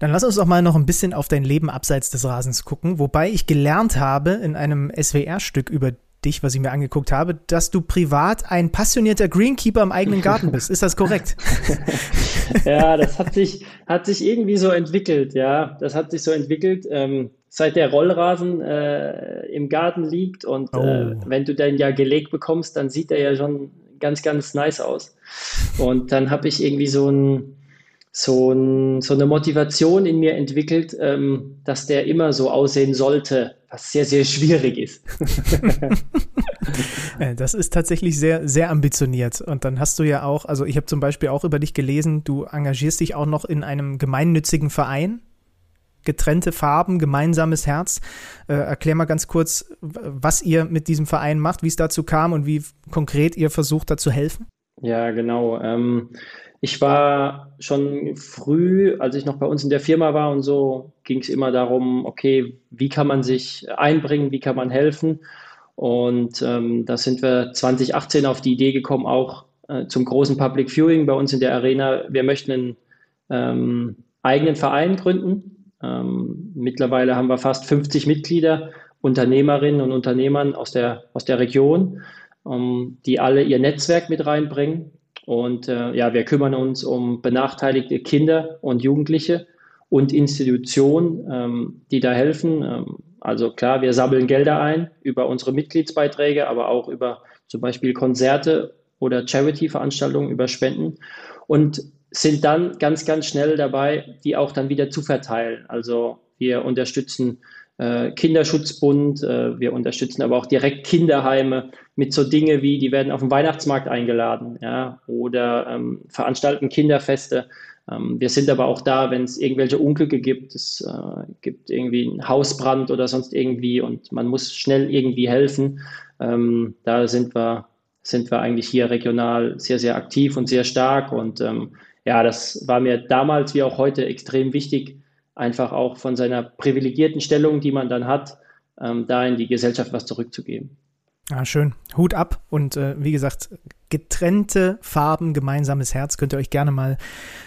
[SPEAKER 3] Dann lass uns doch mal noch ein bisschen auf dein Leben abseits des Rasens gucken, wobei ich gelernt habe in einem SWR-Stück über dich, was ich mir angeguckt habe, dass du privat ein passionierter Greenkeeper im eigenen Garten bist. Ist das korrekt?
[SPEAKER 1] ja, das hat sich, hat sich irgendwie so entwickelt, ja. Das hat sich so entwickelt, ähm, seit der Rollrasen äh, im Garten liegt und äh, oh. äh, wenn du den ja gelegt bekommst, dann sieht er ja schon ganz, ganz nice aus. Und dann habe ich irgendwie so ein so, ein, so eine Motivation in mir entwickelt, ähm, dass der immer so aussehen sollte, was sehr, sehr schwierig ist.
[SPEAKER 3] Äh, das ist tatsächlich sehr, sehr ambitioniert. Und dann hast du ja auch, also ich habe zum Beispiel auch über dich gelesen, du engagierst dich auch noch in einem gemeinnützigen Verein. Getrennte Farben, gemeinsames Herz. Äh, erklär mal ganz kurz, was ihr mit diesem Verein macht, wie es dazu kam und wie konkret ihr versucht, da zu helfen.
[SPEAKER 1] Ja, genau. Ähm, ich war schon früh, als ich noch bei uns in der Firma war und so, ging es immer darum, okay, wie kann man sich einbringen, wie kann man helfen? Und ähm, da sind wir 2018 auf die Idee gekommen, auch äh, zum großen Public Viewing bei uns in der Arena. Wir möchten einen ähm, eigenen Verein gründen. Ähm, mittlerweile haben wir fast 50 Mitglieder, Unternehmerinnen und Unternehmern aus der, aus der Region, ähm, die alle ihr Netzwerk mit reinbringen und äh, ja, wir kümmern uns um benachteiligte Kinder und Jugendliche und Institutionen, ähm, die da helfen. Ähm, also klar, wir sammeln Gelder ein über unsere Mitgliedsbeiträge, aber auch über zum Beispiel Konzerte oder Charity-Veranstaltungen, über Spenden und sind dann ganz, ganz schnell dabei, die auch dann wieder zu verteilen. Also wir unterstützen äh, Kinderschutzbund, äh, wir unterstützen aber auch direkt Kinderheime mit so Dinge wie, die werden auf den Weihnachtsmarkt eingeladen ja, oder ähm, veranstalten Kinderfeste. Ähm, wir sind aber auch da, wenn es irgendwelche Unglücke gibt, es äh, gibt irgendwie einen Hausbrand oder sonst irgendwie und man muss schnell irgendwie helfen. Ähm, da sind wir, sind wir eigentlich hier regional sehr, sehr aktiv und sehr stark und ähm, ja, das war mir damals wie auch heute extrem wichtig, einfach auch von seiner privilegierten Stellung, die man dann hat, ähm, da in die Gesellschaft was zurückzugeben.
[SPEAKER 3] Ah, schön. Hut ab. Und äh, wie gesagt, getrennte Farben, gemeinsames Herz könnt ihr euch gerne mal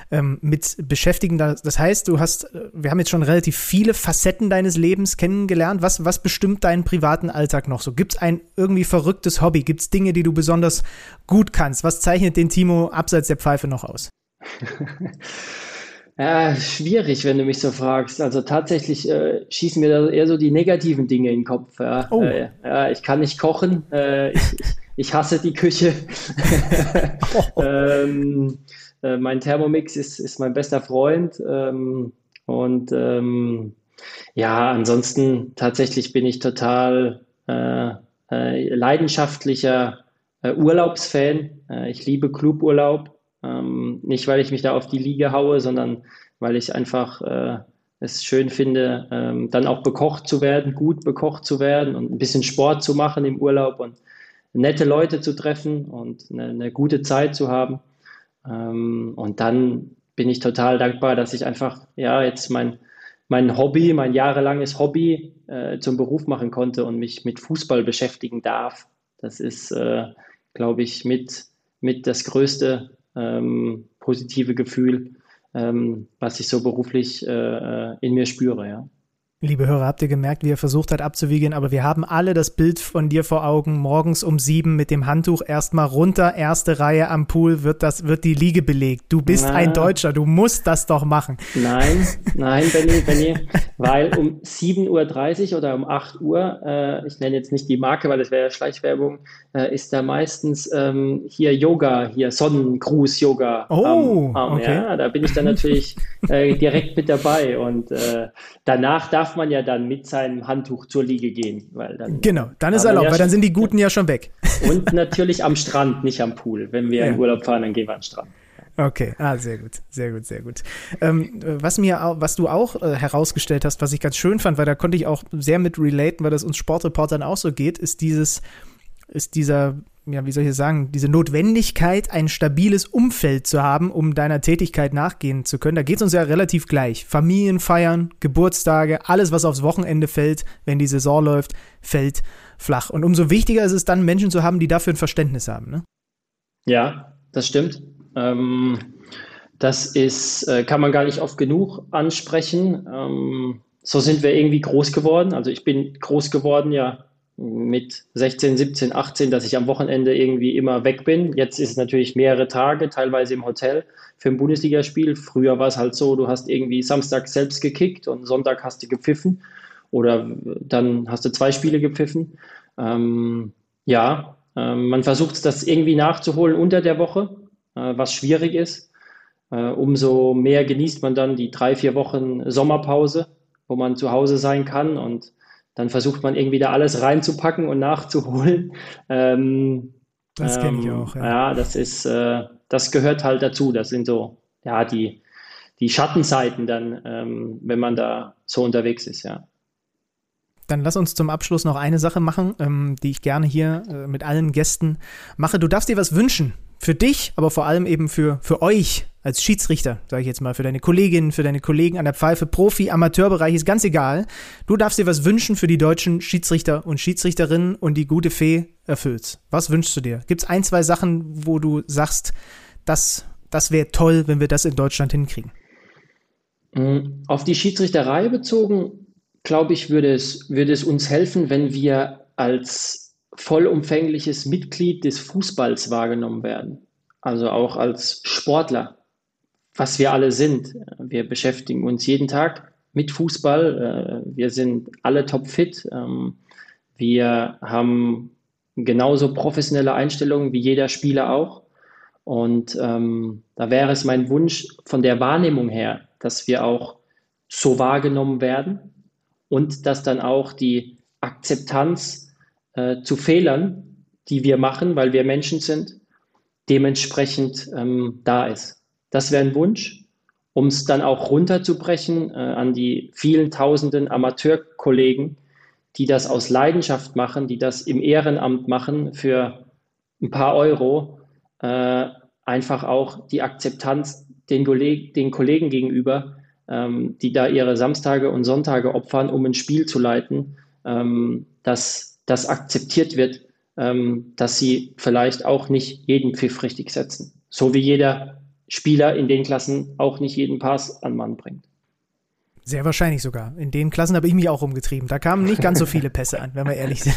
[SPEAKER 3] ähm, mit beschäftigen. Das heißt, du hast, äh, wir haben jetzt schon relativ viele Facetten deines Lebens kennengelernt. Was, was bestimmt deinen privaten Alltag noch so? Gibt es ein irgendwie verrücktes Hobby? Gibt es Dinge, die du besonders gut kannst? Was zeichnet den Timo abseits der Pfeife noch aus?
[SPEAKER 1] Ja, schwierig, wenn du mich so fragst. Also tatsächlich äh, schießen mir da eher so die negativen Dinge in den Kopf. Ja. Oh. Äh, ja, ich kann nicht kochen, äh, ich, ich, hasse die Küche. oh. ähm, äh, mein Thermomix ist, ist mein bester Freund. Ähm, und ähm, ja, ansonsten tatsächlich bin ich total äh, äh, leidenschaftlicher Urlaubsfan. ich liebe Cluburlaub Ähm, nicht, weil ich mich da auf die Liege haue, sondern weil ich einfach äh, es schön finde, ähm, dann auch bekocht zu werden, gut bekocht zu werden und ein bisschen Sport zu machen im Urlaub und nette Leute zu treffen und eine, eine gute Zeit zu haben. Ähm, und dann bin ich total dankbar, dass ich einfach ja jetzt mein, mein Hobby, mein jahrelanges Hobby äh, zum Beruf machen konnte und mich mit Fußball beschäftigen darf. Das ist, äh, glaube ich, mit, mit das größte ähm, positive Gefühl, ähm, was ich so beruflich äh, äh in mir spüre. Ja.
[SPEAKER 3] Liebe Hörer, habt ihr gemerkt, wie er versucht hat abzuwiegeln, aber wir haben alle das Bild von dir vor Augen. Morgens um sieben mit dem Handtuch erstmal runter, erste Reihe am Pool, wird das, wird die Liege belegt. Du bist Na, ein Deutscher, du musst das doch machen.
[SPEAKER 1] Nein, nein, Benny, Benny, weil um 7.30 Uhr oder um 8 Uhr, äh, ich nenne jetzt nicht die Marke, weil das wäre ja Schleichwerbung, äh, ist da meistens ähm, hier Yoga, hier Sonnengruß-Yoga.
[SPEAKER 3] Oh, ähm, okay.
[SPEAKER 1] Ja, da bin ich dann natürlich äh, direkt mit dabei und äh, danach darf darf man ja dann mit seinem Handtuch zur Liege gehen. Weil dann
[SPEAKER 3] genau, dann ist erlaubt, ja weil dann sind die Guten ja schon weg.
[SPEAKER 1] Und natürlich am Strand, nicht am Pool. Wenn wir ja. in Urlaub fahren, dann gehen wir am Strand.
[SPEAKER 3] Okay, ah, sehr gut, sehr gut, sehr gut. Ähm, was mir, was du auch äh, herausgestellt hast, was ich ganz schön fand, weil da konnte ich auch sehr mit relaten, weil das uns Sportreportern auch so geht, ist dieses, ist dieser ja, wie soll ich sagen, diese Notwendigkeit, ein stabiles Umfeld zu haben, um deiner Tätigkeit nachgehen zu können. Da geht es uns ja relativ gleich. Familienfeiern, Geburtstage, alles, was aufs Wochenende fällt, wenn die Saison läuft, fällt flach. Und umso wichtiger ist es dann, Menschen zu haben, die dafür ein Verständnis haben. Ne?
[SPEAKER 1] Ja, das stimmt. Ähm, das ist, äh, kann man gar nicht oft genug ansprechen. Ähm, so sind wir irgendwie groß geworden. Also ich bin groß geworden, ja, mit 16, 17, 18, dass ich am Wochenende irgendwie immer weg bin. Jetzt ist es natürlich mehrere Tage, teilweise im Hotel für ein Bundesligaspiel. Früher war es halt so, du hast irgendwie Samstag selbst gekickt und Sonntag hast du gepfiffen oder dann hast du zwei Spiele gepfiffen. Ähm, ja, äh, man versucht das irgendwie nachzuholen unter der Woche, äh, was schwierig ist. Äh, umso mehr genießt man dann die drei, vier Wochen Sommerpause, wo man zu Hause sein kann und dann versucht man irgendwie da alles reinzupacken und nachzuholen. Ähm,
[SPEAKER 3] das kenne ich ähm, auch.
[SPEAKER 1] Ja. ja, das ist, äh, das gehört halt dazu. Das sind so, ja, die, die Schattenseiten dann, ähm, wenn man da so unterwegs ist, ja.
[SPEAKER 3] Dann lass uns zum Abschluss noch eine Sache machen, ähm, die ich gerne hier äh, mit allen Gästen mache. Du darfst dir was wünschen für dich, aber vor allem eben für, für euch als Schiedsrichter, sage ich jetzt mal, für deine Kolleginnen, für deine Kollegen an der Pfeife, Profi, Amateurbereich, ist ganz egal. Du darfst dir was wünschen für die deutschen Schiedsrichter und Schiedsrichterinnen und die gute Fee erfüllst. Was wünschst du dir? Gibt es ein, zwei Sachen, wo du sagst, das, das wäre toll, wenn wir das in Deutschland hinkriegen?
[SPEAKER 1] Mm, auf die Schiedsrichterei bezogen, glaube ich, würde es, würde es uns helfen, wenn wir als vollumfängliches Mitglied des Fußballs wahrgenommen werden. Also auch als Sportler, was wir alle sind. Wir beschäftigen uns jeden Tag mit Fußball. Äh, wir sind alle topfit. Ähm, wir haben genauso professionelle Einstellungen wie jeder Spieler auch. Und ähm, da wäre es mein Wunsch von der Wahrnehmung her, dass wir auch so wahrgenommen werden und dass dann auch die Akzeptanz äh, zu Fehlern, die wir machen, weil wir Menschen sind, dementsprechend ähm, da ist. Das wäre ein Wunsch, um es dann auch runterzubrechen äh, an die vielen tausenden Amateurkollegen, die das aus Leidenschaft machen, die das im Ehrenamt machen für ein paar Euro, äh, einfach auch die Akzeptanz den, Kolleg den Kollegen gegenüber, ähm, die da ihre Samstage und Sonntage opfern, um ein Spiel zu leiten, ähm, das das akzeptiert wird, ähm, dass sie vielleicht auch nicht jeden Pfiff richtig setzen. So wie jeder Spieler in den Klassen auch nicht jeden Pass an Mann bringt.
[SPEAKER 3] Sehr wahrscheinlich sogar. In den Klassen habe ich mich auch umgetrieben. Da kamen nicht ganz so viele Pässe an, wenn wir ehrlich sind.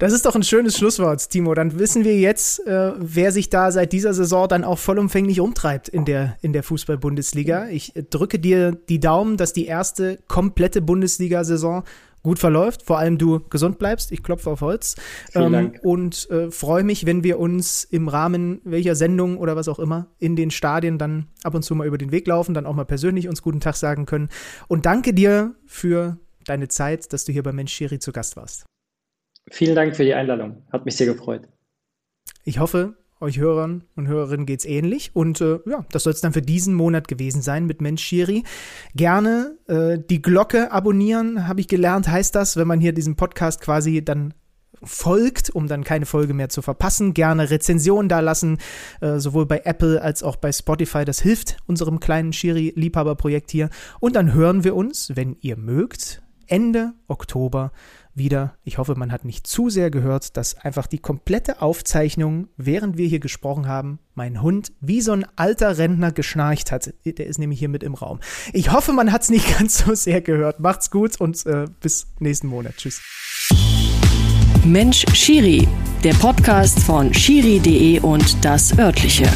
[SPEAKER 3] Das ist doch ein schönes Schlusswort, Timo. Dann wissen wir jetzt, äh, wer sich da seit dieser Saison dann auch vollumfänglich umtreibt in der, in der Fußball-Bundesliga. Ich drücke dir die Daumen, dass die erste komplette Bundesliga-Saison gut verläuft, vor allem du gesund bleibst. Ich klopfe auf Holz.
[SPEAKER 1] Ähm,
[SPEAKER 3] und äh, freue mich, wenn wir uns im Rahmen welcher Sendung oder was auch immer in den Stadien dann ab und zu mal über den Weg laufen, dann auch mal persönlich uns guten Tag sagen können. Und danke dir für deine Zeit, dass du hier bei Mensch Schiri zu Gast warst.
[SPEAKER 1] Vielen Dank für die Einladung. Hat mich sehr gefreut.
[SPEAKER 3] Ich hoffe, euch Hörern und Hörerinnen geht's ähnlich. Und äh, ja, das soll es dann für diesen Monat gewesen sein mit Mensch Schiri. Gerne äh, die Glocke abonnieren, habe ich gelernt, heißt das, wenn man hier diesen Podcast quasi dann folgt, um dann keine Folge mehr zu verpassen. Gerne Rezensionen da lassen, äh, sowohl bei Apple als auch bei Spotify. Das hilft unserem kleinen Schiri-Liebhaberprojekt hier. Und dann hören wir uns, wenn ihr mögt, Ende Oktober wieder. Ich hoffe, man hat nicht zu sehr gehört, dass einfach die komplette Aufzeichnung, während wir hier gesprochen haben, mein Hund wie so ein alter Rentner geschnarcht hat. Der ist nämlich hier mit im Raum. Ich hoffe, man hat es nicht ganz so sehr gehört. Macht's gut und äh, bis nächsten Monat. Tschüss.
[SPEAKER 2] Mensch Schiri, der Podcast von Schiri.de und das örtliche.